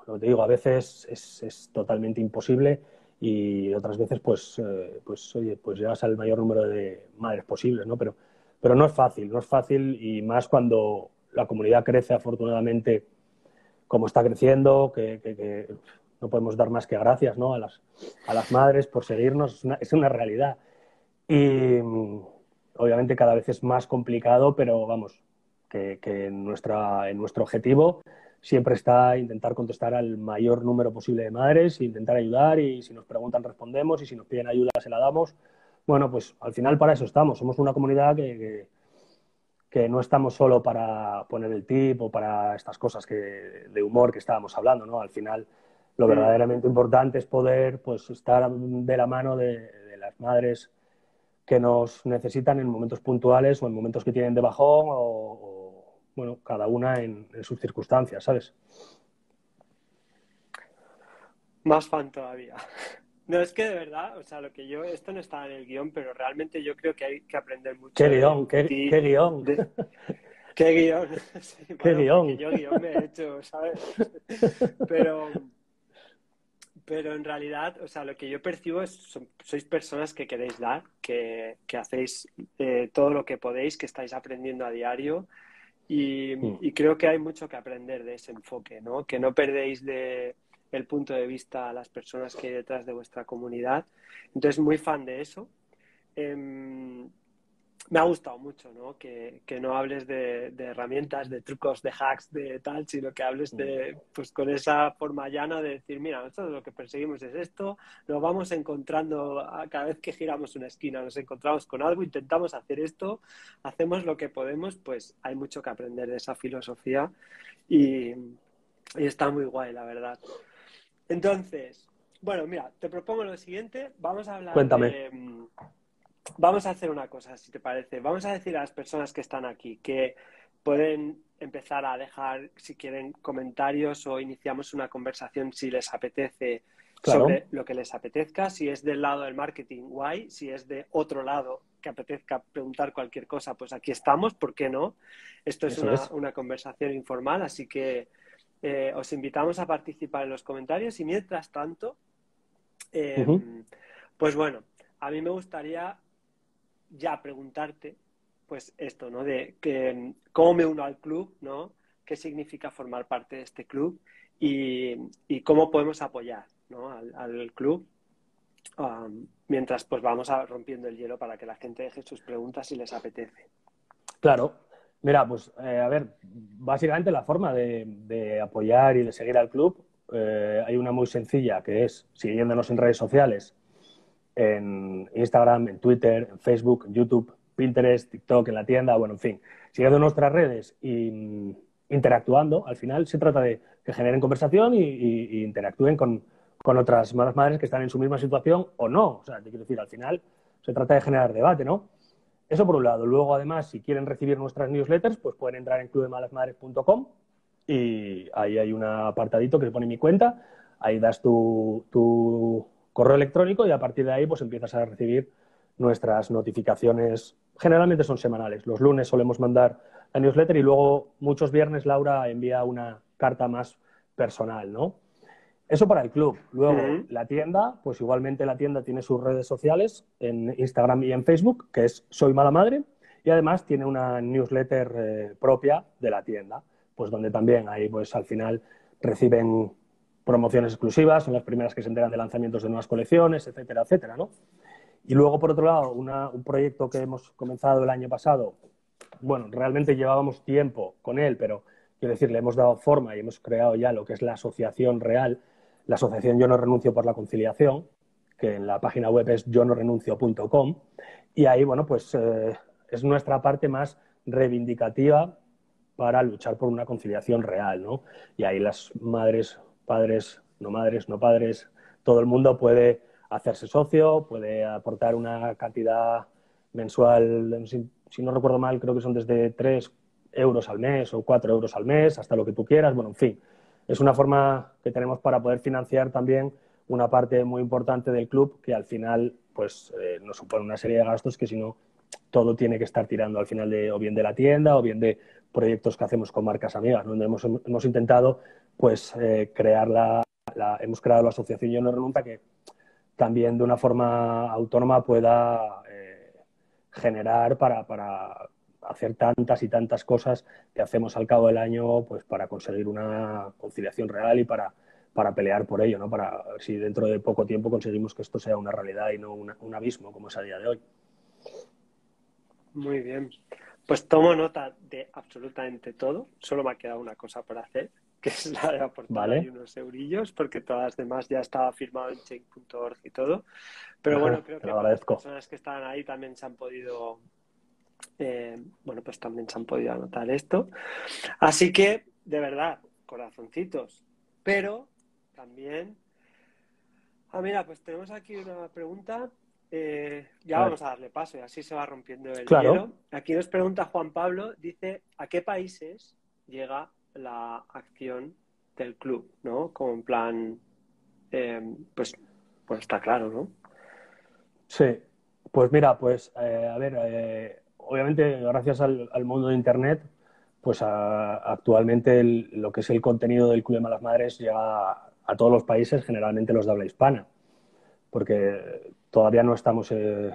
Speaker 2: Lo que te digo, a veces es, es totalmente imposible y otras veces, pues, eh, pues, oye, pues llegas al mayor número de madres posibles, ¿no? Pero, pero no es fácil, no es fácil y más cuando la comunidad crece afortunadamente como está creciendo, que, no podemos dar más que gracias ¿no? a, las, a las madres por seguirnos, es una, realidad. Y mm, obviamente cada vez es más complicado, pero vamos, que, en, nuestra, en nuestro objetivo siempre está intentar contestar al mayor número posible de madres, intentar ayudar y si nos preguntan respondemos y si nos piden ayuda se la damos. Bueno, pues al final para eso estamos. Somos una comunidad que, que no estamos solo para poner el tip o para estas cosas que, de humor que estábamos hablando, ¿no? Al final lo verdaderamente importante es poder pues, estar de la mano de, las madres que nos necesitan en momentos puntuales o en momentos que tienen de bajón o, bueno, cada una en, en, sus circunstancias, ¿sabes?
Speaker 1: Más fan todavía. No, es que de verdad, o sea, lo que yo, esto no estaba en el guion, pero realmente yo creo que hay que aprender mucho.
Speaker 2: ¿Qué guion? ¿Qué, guion?
Speaker 1: ¿Qué guion?
Speaker 2: ¿Qué guion?
Speaker 1: Yo guion me he hecho, ¿sabes? Pero, pero en realidad, o sea, lo que yo percibo es, sois personas que queréis dar, que, hacéis eh, todo lo que podéis, que estáis aprendiendo a diario y, mm. y, creo que hay mucho que aprender de ese enfoque, ¿no? Que no perdéis de el punto de vista a las personas que hay detrás de vuestra comunidad. Entonces, muy fan de eso. Em, me ha gustado mucho, ¿no? Que, no hables de, herramientas, de trucos, de hacks, de tal, sino que hables de, pues con esa forma llana de decir, mira, nosotros lo que perseguimos es esto, nos vamos encontrando, cada vez que giramos una esquina, nos encontramos con algo, intentamos hacer esto, hacemos lo que podemos, pues hay mucho que aprender de esa filosofía y, y está muy guay, la verdad. Entonces, bueno, mira, te propongo lo siguiente, vamos a hablar
Speaker 2: Cuéntame.
Speaker 1: de mm, vamos a hacer una cosa, si te parece. Vamos a decir a las personas que están aquí que pueden empezar a dejar, si quieren, comentarios o iniciamos una conversación si les apetece sobre lo que les apetezca. Si es del lado del marketing, guay. Si es de otro lado que apetezca preguntar cualquier cosa, pues aquí estamos, ¿por qué no? Esto es, una, conversación informal, así que eh, os invitamos a participar en los comentarios y mientras tanto, em, pues bueno, a mí me gustaría ya preguntarte, pues esto, ¿no? De que, cómo me uno al club, ¿no? ¿Qué significa formar parte de este club? Y, cómo podemos apoyar ¿no? al, club um, mientras pues vamos a, rompiendo el hielo para que la gente deje sus preguntas si les apetece.
Speaker 2: Claro. Mira, pues eh, a ver, básicamente la forma de, apoyar y de seguir al club eh, hay una muy sencilla que es siguiéndonos en redes sociales en Instagram, en Twitter, en Facebook, en YouTube, Pinterest, TikTok, en la tienda, bueno, en fin, siguiendo nuestras redes y mm, interactuando, al final se trata de que generen conversación y, interactúen con, otras madres que están en su misma situación o no. O sea, te quiero decir, al final se trata de generar debate, ¿no? Eso por un lado. Luego, además, si quieren recibir nuestras newsletters, pues pueden entrar en clubemalasmadres.com y ahí hay un apartadito que se pone mi cuenta. Ahí das tu, tu correo electrónico y a partir de ahí pues empiezas a recibir nuestras notificaciones. Generalmente son semanales. Los lunes solemos mandar la newsletter y luego muchos viernes Laura envía una carta más personal, ¿no? Eso para el club. Luego, la tienda, pues igualmente la tienda tiene sus redes sociales en Instagram y en Facebook, que es Soy Mala Madre, y además tiene una newsletter eh, propia de la tienda, pues donde también ahí, pues al final reciben promociones exclusivas, son las primeras que se enteran de lanzamientos de nuevas colecciones, etcétera, etcétera, ¿no? Y luego, por otro lado, un proyecto que hemos comenzado el año pasado, bueno, realmente llevábamos tiempo con él, pero quiero decir, le hemos dado forma y hemos creado ya lo que es la asociación real, la asociación Yo no renuncio por la conciliación, que en la página web es yo no renuncio.com, y ahí, bueno, pues eh, es nuestra parte más reivindicativa para luchar por una conciliación real, ¿no? Y ahí las madres padres, no madres, no padres, todo el mundo puede hacerse socio, puede aportar una cantidad mensual, si, no recuerdo mal, creo que son desde 3 euros al mes o 4 euros al mes, hasta lo que tú quieras. Bueno, en fin, es una forma que tenemos para poder financiar también una parte muy importante del club que al final pues eh, nos supone una serie de gastos que si no todo tiene que estar tirando al final de o bien de la tienda o bien de proyectos que hacemos con marcas amigas, donde hemos, hemos intentado pues eh, crear la, hemos creado la asociación Yo no renunta que también de una forma autónoma pueda eh, generar para, para, hacer tantas y tantas cosas que hacemos al cabo del año pues para conseguir una conciliación real y para, para pelear por ello, ¿no? para ver si dentro de poco tiempo conseguimos que esto sea una realidad y no un abismo como es a día de hoy.
Speaker 1: Muy bien. Pues tomo nota de absolutamente todo. Solo me ha quedado una cosa por hacer, que es la de aportar unos eurillos, porque todas las demás ya estaba firmado en change.org y todo. Pero bueno, creo que las personas que estaban ahí también se han podido, eh, bueno, pues también se han podido anotar esto. Así que, de verdad, corazoncitos. Pero también... Ah, mira, pues tenemos aquí una pregunta eh, ya vamos a darle paso y así se va rompiendo el hielo. Aquí nos pregunta Juan Pablo, dice, ¿a qué países llega la acción del club? ¿No? Como en plan, eh, pues, pues está claro, ¿no?
Speaker 2: Sí, pues mira, pues eh, a ver, obviamente gracias al, mundo de Internet, pues actualmente lo que es el contenido del Club de Malas Madres llega a, a todos los países, generalmente los de habla hispana, porque todavía no estamos eh,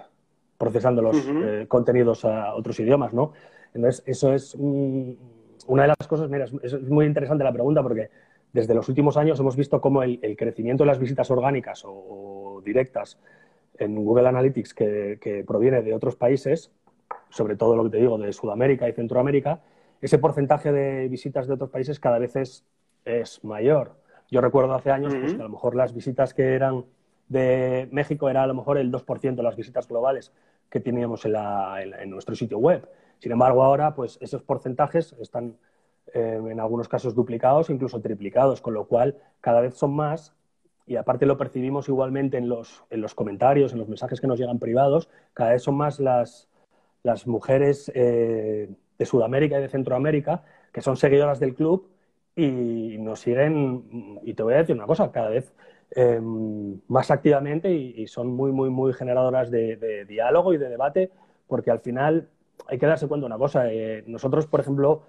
Speaker 2: procesando los eh, contenidos a otros idiomas, ¿no? Entonces, eso es una de las cosas, mira, es, muy interesante la pregunta porque desde los últimos años hemos visto cómo el, crecimiento de las visitas orgánicas o, directas en Google Analytics que, que, proviene de otros países, sobre todo lo que te digo, de Sudamérica y Centroamérica, ese porcentaje de visitas de otros países cada vez es, es mayor. Yo recuerdo hace años pues, que a lo mejor las visitas que eran de México era a lo mejor el 2% de las visitas globales que teníamos en, en, nuestro sitio web. Sin embargo, ahora pues esos porcentajes están eh, en algunos casos duplicados, incluso triplicados, con lo cual cada vez son más y aparte lo percibimos igualmente en los, en los comentarios, en los mensajes que nos llegan privados, cada vez son más las, las mujeres eh, de Sudamérica y de Centroamérica que son seguidoras del club y nos siguen, y te voy a decir una cosa, cada vez em, más activamente y, son muy, muy, muy generadoras de, diálogo y de debate, porque al final hay que darse cuenta de una cosa. Eh, nosotros, por ejemplo,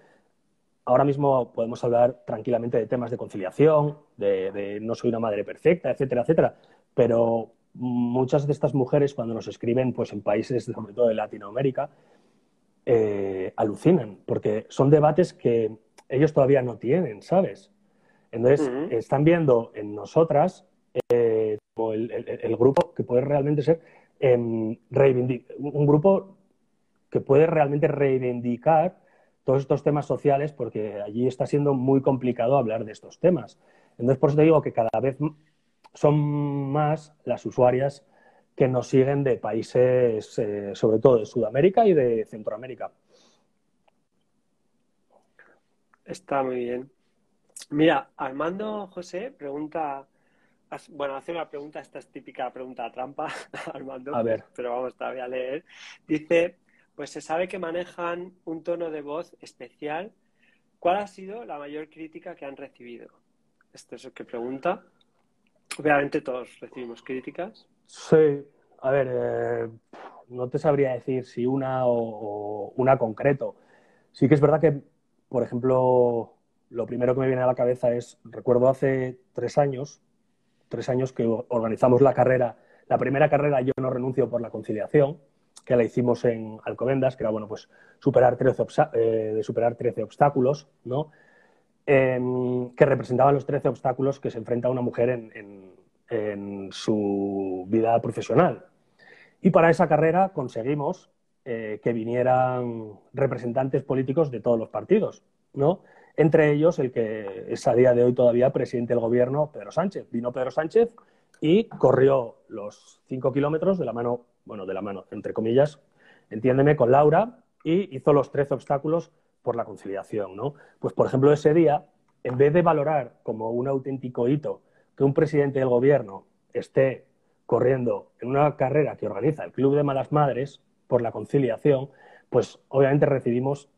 Speaker 2: ahora mismo podemos hablar tranquilamente de temas de conciliación, de, no soy una madre perfecta, etcétera, etcétera, pero muchas de estas mujeres cuando nos escriben pues en países sobre todo de Latinoamérica eh, alucinan porque son debates que ellos todavía no tienen, ¿sabes? Entonces, están viendo en nosotras eh, el, grupo que puede realmente ser em, un grupo que puede realmente reivindicar todos estos temas sociales porque allí está siendo muy complicado hablar de estos temas. Entonces, por eso te digo que cada vez son más las usuarias que nos siguen de países, eh, sobre todo de Sudamérica y de Centroamérica.
Speaker 1: Está muy bien. Mira, Armando José pregunta, bueno, hace una pregunta, esta es típica pregunta trampa, Armando,
Speaker 2: a ver.
Speaker 1: pero vamos todavía a leer. Dice, pues se sabe que manejan un tono de voz especial. ¿Cuál ha sido la mayor crítica que han recibido? Esto es lo que pregunta. Obviamente todos recibimos críticas.
Speaker 2: Sí, a ver, eh, no te sabría decir si una o, una concreto. Sí que es verdad que por ejemplo, lo primero que me viene a la cabeza es, recuerdo hace tres años, tres años que organizamos la carrera, la primera carrera Yo no renuncio por la conciliación, que la hicimos en Alcobendas, que era, bueno, pues superar 13, eh, superar 13 obstáculos, ¿no? Em, que representaban los 13 obstáculos que se enfrenta una mujer en, su vida profesional. Y para esa carrera conseguimos eh, que vinieran representantes políticos de todos los partidos, ¿no? Entre ellos el que es a día de hoy todavía presidente del gobierno, Pedro Sánchez. Vino Pedro Sánchez y corrió los cinco kilómetros de la mano, bueno, de la mano, entre comillas, entiéndeme, con Laura y hizo los trece obstáculos por la conciliación, ¿no? Pues, por ejemplo, ese día, en vez de valorar como un auténtico hito que un presidente del gobierno esté corriendo en una carrera que organiza el Club de Malas Madres, por la conciliación, pues obviamente recibimos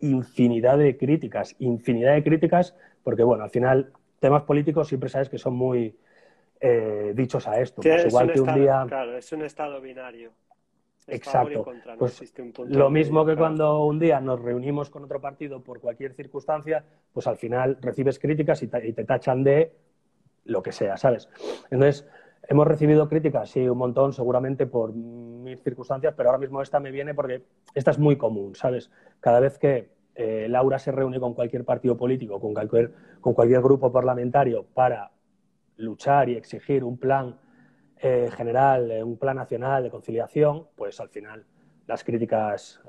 Speaker 2: infinidad de críticas, infinidad de críticas, porque bueno, al final temas políticos siempre sabes que son muy eh, dichos a esto.
Speaker 1: Pues igual que un día... Claro, es un estado binario.
Speaker 2: Exacto. pues lo mismo que cuando un día nos reunimos con otro partido por cualquier circunstancia, pues al final recibes críticas y te tachan de lo que sea, ¿sabes? Entonces, Hemos recibido críticas, sí, un montón, seguramente por mis circunstancias, pero ahora mismo esta me viene porque esta es muy común, ¿sabes? Cada vez que eh, Laura se reúne con cualquier partido político, con cualquier, con cualquier grupo parlamentario para luchar y exigir un plan eh, general, eh, un plan nacional de conciliación, pues al final las críticas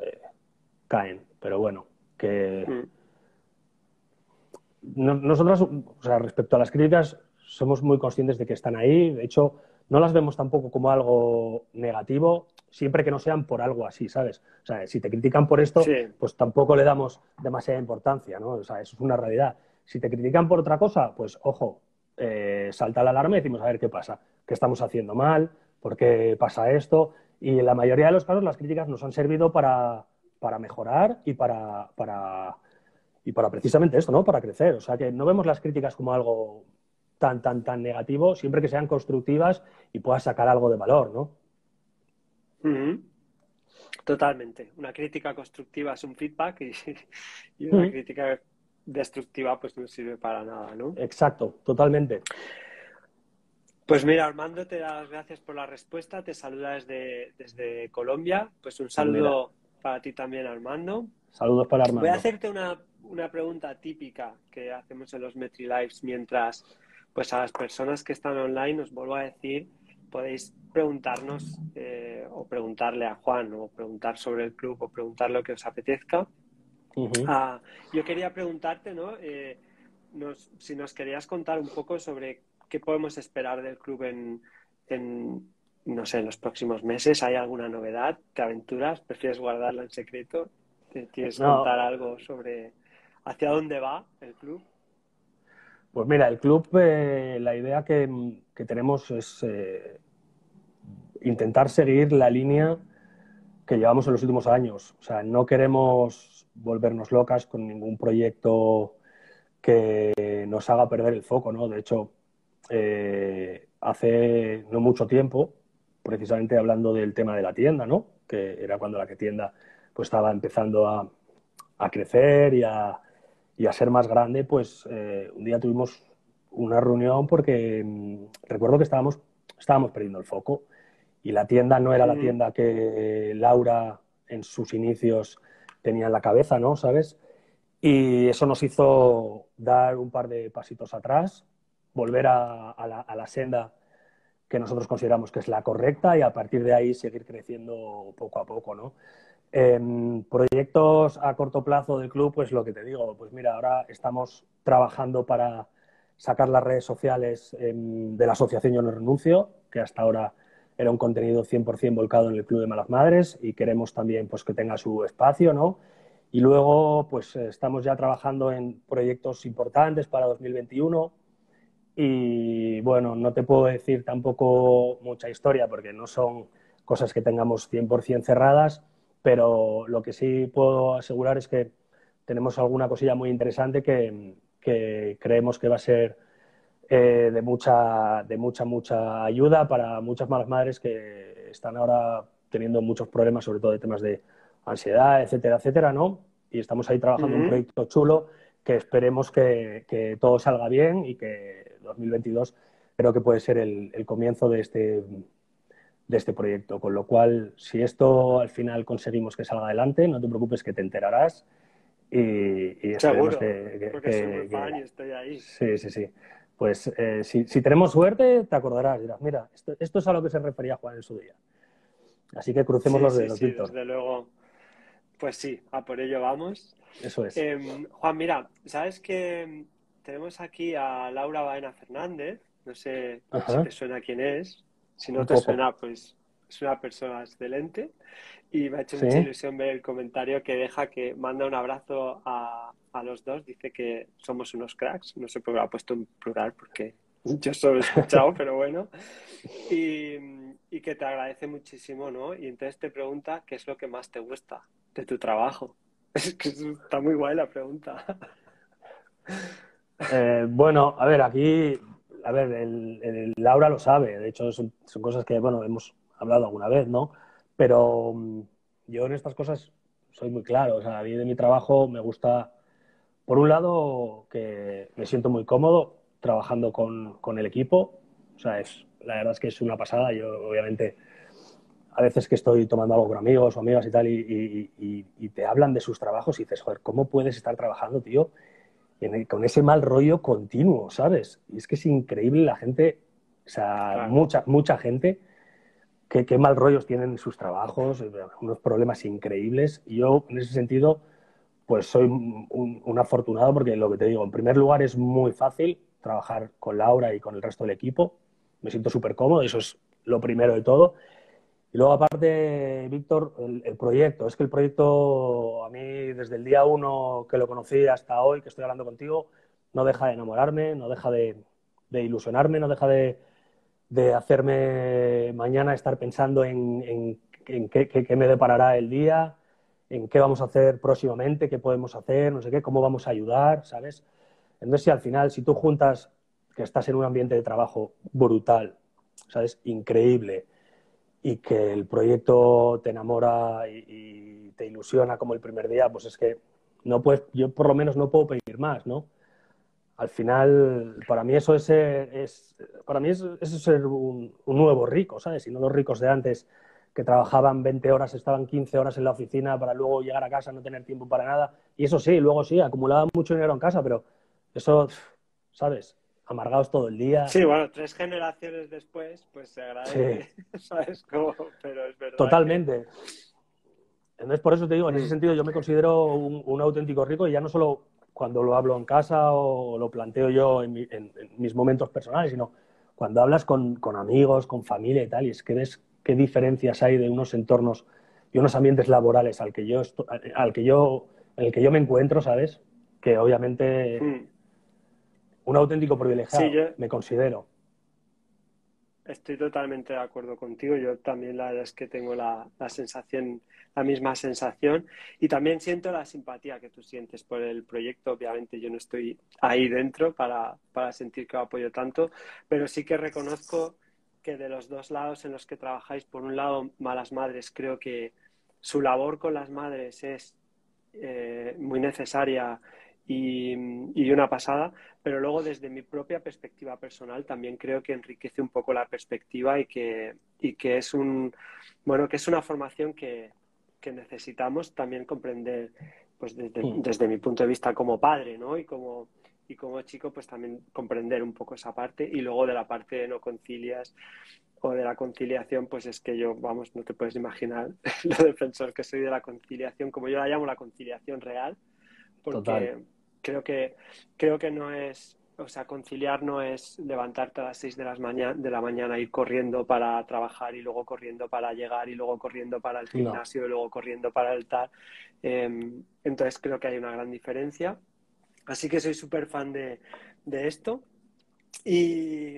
Speaker 2: caen. Pero bueno, que mm. nosotros, o sea, respecto a las críticas, somos muy conscientes de que están ahí. De hecho, no las vemos tampoco como algo negativo, siempre que no sean por algo así, ¿sabes? O sea, si te critican por esto, pues tampoco le damos demasiada importancia, ¿no? O sea, eso es una realidad. Si te critican por otra cosa, pues ojo, eh, salta la alarma y decimos, a ver qué pasa, qué estamos haciendo mal, por qué pasa esto. Y en la mayoría de los casos las críticas nos han servido para, para mejorar y para, para, y para precisamente esto, ¿no? Para crecer. O sea, que no vemos las críticas como algo tan, tan, tan negativo, siempre que sean constructivas y puedas sacar algo de valor, ¿no?
Speaker 1: Totalmente. Una crítica constructiva es un feedback y, una crítica destructiva, pues no sirve para nada, ¿no?
Speaker 2: Exacto, totalmente.
Speaker 1: Pues mira, Armando, te da las gracias por la respuesta. Te saluda desde, desde Colombia. Pues un saludo para ti también, Armando.
Speaker 2: Saludos para Armando.
Speaker 1: Voy a hacerte una, pregunta típica que hacemos en los MetriLives mientras, pues a las personas que están online, os vuelvo a decir, podéis preguntarnos eh, o preguntarle a Juan o preguntar sobre el club o preguntar lo que os apetezca. Ah, yo quería preguntarte, ¿no? Eh, si nos querías contar un poco sobre qué podemos esperar del club en, no sé, en los próximos meses. ¿Hay alguna novedad? ¿Te aventuras? ¿Prefieres guardarla en secreto? ¿Te quieres contar algo sobre hacia dónde va el club?
Speaker 2: Pues mira, el club, eh, la idea que, tenemos es eh, intentar seguir la línea que llevamos en los últimos años. O sea, no queremos volvernos locas con ningún proyecto que nos haga perder el foco, ¿no? De hecho, eh, hace no mucho tiempo, precisamente hablando del tema de la tienda, ¿no? Que era cuando la que tienda pues estaba empezando a, crecer y a, ser más grande, pues eh, un día tuvimos una reunión porque mm, recuerdo que estábamos, estábamos perdiendo el foco y la tienda no era la tienda que Laura en sus inicios tenía en la cabeza, ¿no? ¿Sabes? Y eso nos hizo dar un par de pasitos atrás, volver a, la, senda que nosotros consideramos que es la correcta y a partir de ahí seguir creciendo poco a poco, ¿no? proyectos a corto plazo del club, pues lo que te digo, pues mira, ahora estamos trabajando para sacar las redes sociales de la asociación Yo No Renuncio, que hasta ahora era un contenido 100% volcado en el Club de Malas Madres y queremos también pues, que tenga su espacio, ¿no? Y luego, pues estamos ya trabajando en proyectos importantes para 2021 y, bueno, no te puedo decir tampoco mucha historia porque no son cosas que tengamos 100% cerradas, pero lo que sí puedo asegurar es que tenemos alguna cosilla muy interesante que, que creemos que va a ser eh, de, mucha, de mucha, mucha ayuda para muchas malas madres que están ahora teniendo muchos problemas, sobre todo de temas de ansiedad, etcétera, etcétera, ¿no? Y estamos ahí trabajando en un proyecto chulo que esperemos que, que, todo salga bien y que 2022 creo que puede ser el, el comienzo de este, de este proyecto. Con lo cual, si esto al final conseguimos que salga adelante, no te preocupes que te enterarás y, y
Speaker 1: Seguro, que, porque soy muy fan y estoy ahí.
Speaker 2: Sí, sí, sí pues eh, si, tenemos suerte, te acordarás, dirás, mira, esto, es a lo que se refería Juan en su día. Así que crucemos los dedos,
Speaker 1: sí, Desde luego, pues sí, a por ello vamos.
Speaker 2: Eso es.
Speaker 1: Em, Juan, mira, sabes que tenemos aquí a Laura Baena Fernández, no sé si te suena quién es, si no te suena, pues es una persona excelente. Y me ha hecho mucha ilusión ver el comentario que deja que manda un abrazo a, a los dos, dice que somos unos cracks, no sé por qué lo ha puesto en plural porque yo solo he escuchado, pero bueno, y, y, que te agradece muchísimo, ¿no? Y entonces te pregunta qué es lo que más te gusta de tu trabajo. Es que está muy guay la pregunta.
Speaker 2: Eh, bueno, a ver, aquí, a ver, el, Laura lo sabe, de hecho son, son cosas que, bueno, hemos hablado alguna vez, ¿no? Pero mm, yo en estas cosas soy muy claro, o sea, a mí de mi trabajo me gusta por un lado, que me siento muy cómodo trabajando con, con, el equipo. O sea, es, la verdad es que es una pasada. Yo, obviamente, a veces que estoy tomando algo con amigos o amigas y tal, y, y, te hablan de sus trabajos y dices, joder, ¿cómo puedes estar trabajando, tío, con ese mal rollo continuo, ¿sabes? Y es que es increíble la gente, o sea, mucha, mucha gente, qué mal rollos tienen en sus trabajos, unos problemas increíbles. Y yo, en ese sentido, pues soy un, afortunado porque lo que te digo, en primer lugar es muy fácil trabajar con Laura y con el resto del equipo. Me siento súper cómodo, eso es lo primero de todo. Y luego, aparte, Víctor, el, proyecto. Es que el proyecto, a mí, desde el día uno que lo conocí hasta hoy, que estoy hablando contigo, no deja de enamorarme, no deja de, ilusionarme, no deja de, hacerme mañana estar pensando en, qué, me deparará el día, en qué vamos a hacer próximamente, qué podemos hacer, no sé qué, cómo vamos a ayudar, ¿sabes? Entonces, si al final, si tú juntas que estás en un ambiente de trabajo brutal, ¿sabes? Increíble, y que el proyecto te enamora y, te ilusiona como el primer día, pues es que no puedes, yo por lo menos no puedo pedir más, ¿no? Al final, para mí eso es para mí es, es ser un, nuevo rico, ¿sabes? Y no los ricos de antes que trabajaban 20 horas, estaban 15 horas en la oficina para luego llegar a casa, no tener tiempo para nada. Y eso sí, luego sí, acumulaban mucho dinero en casa, pero eso, ¿sabes? Amargados todo el día.
Speaker 1: Sí, bueno, tres generaciones después, pues se agradece, ¿sabes? pero es verdad.
Speaker 2: Totalmente. Entonces, por eso te digo, en ese sentido yo me considero un, auténtico rico y ya no solo cuando lo hablo en casa o lo planteo yo en, mis momentos personales, sino cuando hablas con, amigos, con familia y tal, y es que ves qué diferencias hay de unos entornos y unos ambientes laborales al que yo, al que yo, en el que yo me encuentro, ¿sabes? Que obviamente hmm. un auténtico privilegiado, me considero.
Speaker 1: Estoy totalmente de acuerdo contigo. Yo también la verdad es que tengo la, sensación, la misma sensación y también siento la simpatía que tú sientes por el proyecto. Obviamente yo no estoy ahí dentro para, para sentir que lo apoyo tanto, pero sí que reconozco que de los dos lados en los que trabajáis, por un lado, Malas Madres, creo que su labor con las madres es eh, muy necesaria y, una pasada, pero luego desde mi propia perspectiva personal también creo que enriquece un poco la perspectiva y que, y que es un bueno que es una formación que, que necesitamos también comprender pues desde, desde, mi punto de vista como padre, ¿no? Y como y como chico pues también comprender un poco esa parte y luego de la parte de no concilias o de la conciliación pues es que yo vamos no te puedes imaginar lo defensor que soy de la conciliación como yo la llamo la conciliación real porque creo que, creo que no es, o sea, conciliar no es levantarte a las 6 de, las de la mañana, ir corriendo para trabajar y luego corriendo para llegar y luego corriendo para el gimnasio y luego corriendo para el tal. Em, entonces creo que hay una gran diferencia. Así que soy súper fan de, de, esto. Y,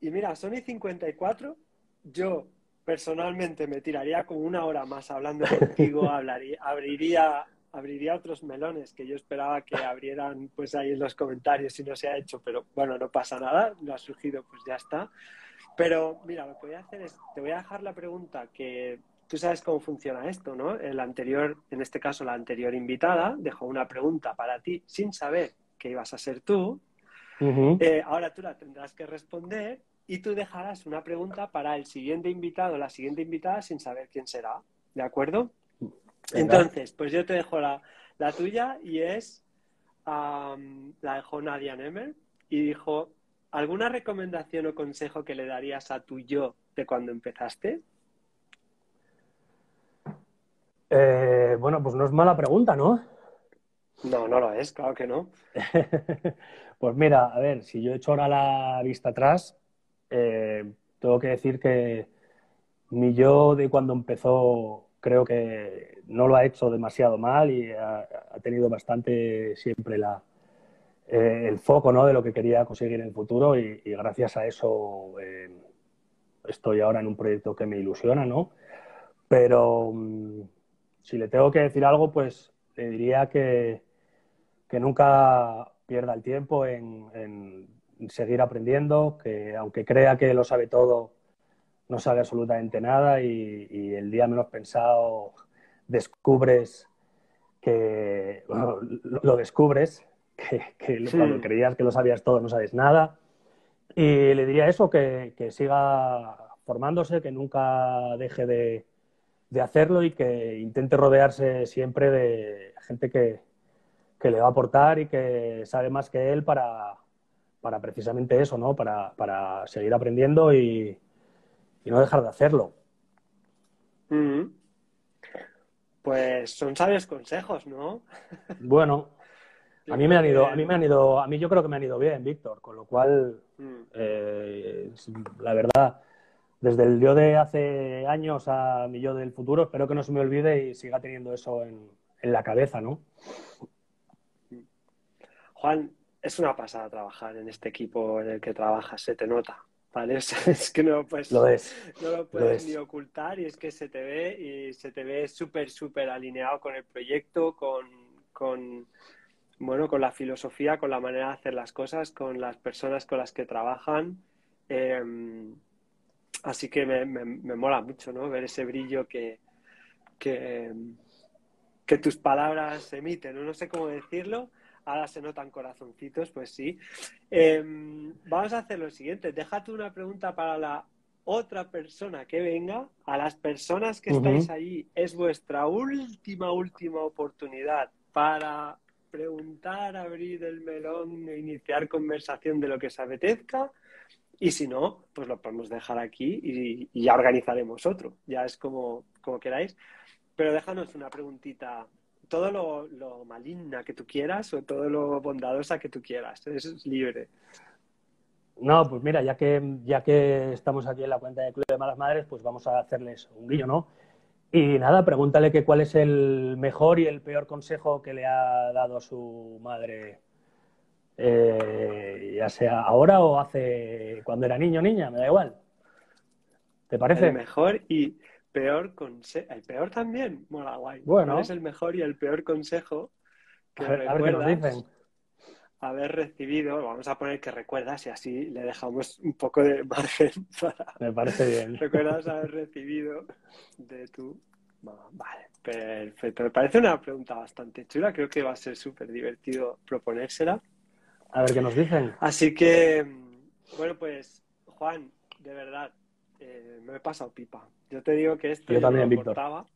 Speaker 1: y mira, Sony 54, yo personalmente me tiraría como una hora más hablando contigo, hablaría, abriría abriría otros melones que yo esperaba que abrieran pues ahí en los comentarios y no se ha hecho, pero bueno, no pasa nada, lo ha surgido, pues ya está. Pero mira, lo que voy a hacer es, te voy a dejar la pregunta que tú sabes cómo funciona esto, ¿no? El anterior, en este caso la anterior invitada, dejó una pregunta para ti sin saber que ibas a ser tú. Eh, ahora tú la tendrás que responder y tú dejarás una pregunta para el siguiente invitado, la siguiente invitada, sin saber quién será. ¿De acuerdo? Entonces, pues yo te dejo la, tuya y es, la dejó Nadia Nemer y dijo, ¿alguna recomendación o consejo que le darías a tu yo de cuando empezaste?
Speaker 2: Eh, bueno, pues no es mala pregunta, ¿no?
Speaker 1: No, no lo es, claro que no.
Speaker 2: pues mira, a ver, si yo echo ahora la vista atrás, eh, tengo que decir que mi yo de cuando empezó creo que no lo ha hecho demasiado mal y ha, tenido bastante siempre la, eh, el foco ¿no? de lo que quería conseguir en el futuro y, gracias a eso estoy ahora en un proyecto que me ilusiona, ¿no? Pero mm, si le tengo que decir algo, pues le diría que, que nunca pierda el tiempo en, en seguir aprendiendo, que aunque crea que lo sabe todo, no sabe absolutamente nada y, el día menos pensado descubres que, lo, descubres, que, cuando creías que lo sabías todo no sabes nada. Y le diría eso, que, siga formándose, que nunca deje de, hacerlo y que intente rodearse siempre de gente que, le va a aportar y que sabe más que él para, para precisamente eso, ¿no? Para, para seguir aprendiendo y, y no dejar de hacerlo.
Speaker 1: Mm. Pues son sabios consejos, ¿no?
Speaker 2: Bueno, a mí me han ido, a mí me han ido, a mí yo creo que me han ido bien, Víctor, con lo cual, mm. eh, la verdad, desde el yo de hace años a mi yo del futuro, espero que no se me olvide y siga teniendo eso en, en la cabeza, ¿no?
Speaker 1: Juan, es una pasada trabajar en este equipo en el que trabajas, se te nota. Es, que no, pues,
Speaker 2: lo es.
Speaker 1: no lo puedes ni ocultar y es que se te ve y se te ve súper, súper alineado con el proyecto, con, con, bueno, con la filosofía, con la manera de hacer las cosas, con las personas con las que trabajan. Em, así que me, me, mola mucho, ¿no? Ver ese brillo que, que, que tus palabras emiten, no sé cómo decirlo. Ahora se notan corazoncitos, pues sí. Em, vamos a hacer lo siguiente. Déjate una pregunta para la otra persona que venga. A las personas que estáis allí, es vuestra última, última oportunidad para preguntar, abrir el melón e iniciar conversación de lo que os apetezca. Y si no, pues lo podemos dejar aquí y, ya organizaremos otro. Ya es como, como queráis. Pero déjanos una preguntita todo lo, maligna que tú quieras o todo lo bondadosa que tú quieras. Eso es libre.
Speaker 2: No, pues mira, ya que, ya que estamos aquí en la cuenta de Club de Malas Madres, pues vamos a hacerles un guillo, ¿no? Y nada, pregúntale que cuál es el mejor y el peor consejo que le ha dado su madre, eh, ya sea ahora o hace cuando era niño o niña, me da igual. ¿Te parece?
Speaker 1: El mejor y peor consejo. El peor también, mola guay. Bueno. es el mejor y el peor consejo que recuerdas haber recibido? Vamos a poner que recuerdas y así le dejamos un poco de margen para.
Speaker 2: Me parece bien.
Speaker 1: ¿Recuerdas haber recibido de tu Vale, perfecto. Me parece una pregunta bastante chula. Creo que va a ser súper divertido proponérsela.
Speaker 2: A ver qué nos dicen.
Speaker 1: Así que, bueno, pues, Juan, de verdad, eh, me he pasado pipa. Yo te digo que esto
Speaker 2: yo también,
Speaker 1: no importaba,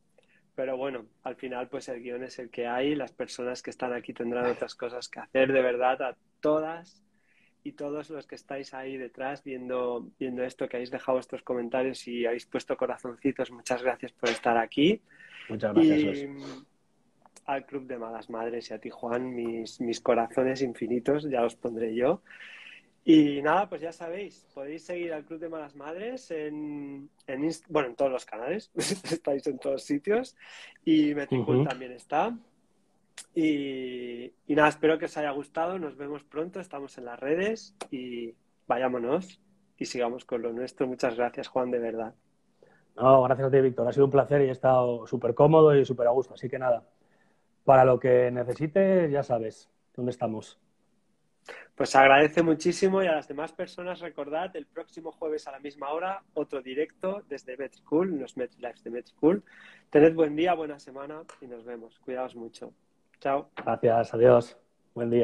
Speaker 1: pero bueno, al final pues el guion es el que hay, las personas que están aquí tendrán otras cosas que hacer, de verdad, a todas y todos los que estáis ahí detrás viendo, viendo esto, que habéis dejado vuestros comentarios y habéis puesto corazoncitos, muchas gracias por estar aquí.
Speaker 2: Muchas gracias. Y,
Speaker 1: al Club de Malas Madres y a ti, Juan, mis, mis corazones infinitos, ya los pondré yo. Y nada, pues ya sabéis, podéis seguir al Club de Malas Madres en, en bueno, en todos los canales, estáis en todos sitios y Metricool también está. Y, y, nada, espero que os haya gustado, nos vemos pronto, estamos en las redes y vayámonos y sigamos con lo nuestro. Muchas gracias, Juan, de verdad.
Speaker 2: No, gracias a ti, Víctor. Ha sido un placer y he estado súper cómodo y súper a gusto. Así que nada, para lo que necesites, ya sabes dónde estamos.
Speaker 1: Pues agradece muchísimo y a las demás personas recordad el próximo jueves a la misma hora otro directo desde Metricool, los MetriLives de Metricool. Tened buen día, buena semana y nos vemos. Cuidaos mucho. Chao.
Speaker 2: Gracias, adiós. Buen día.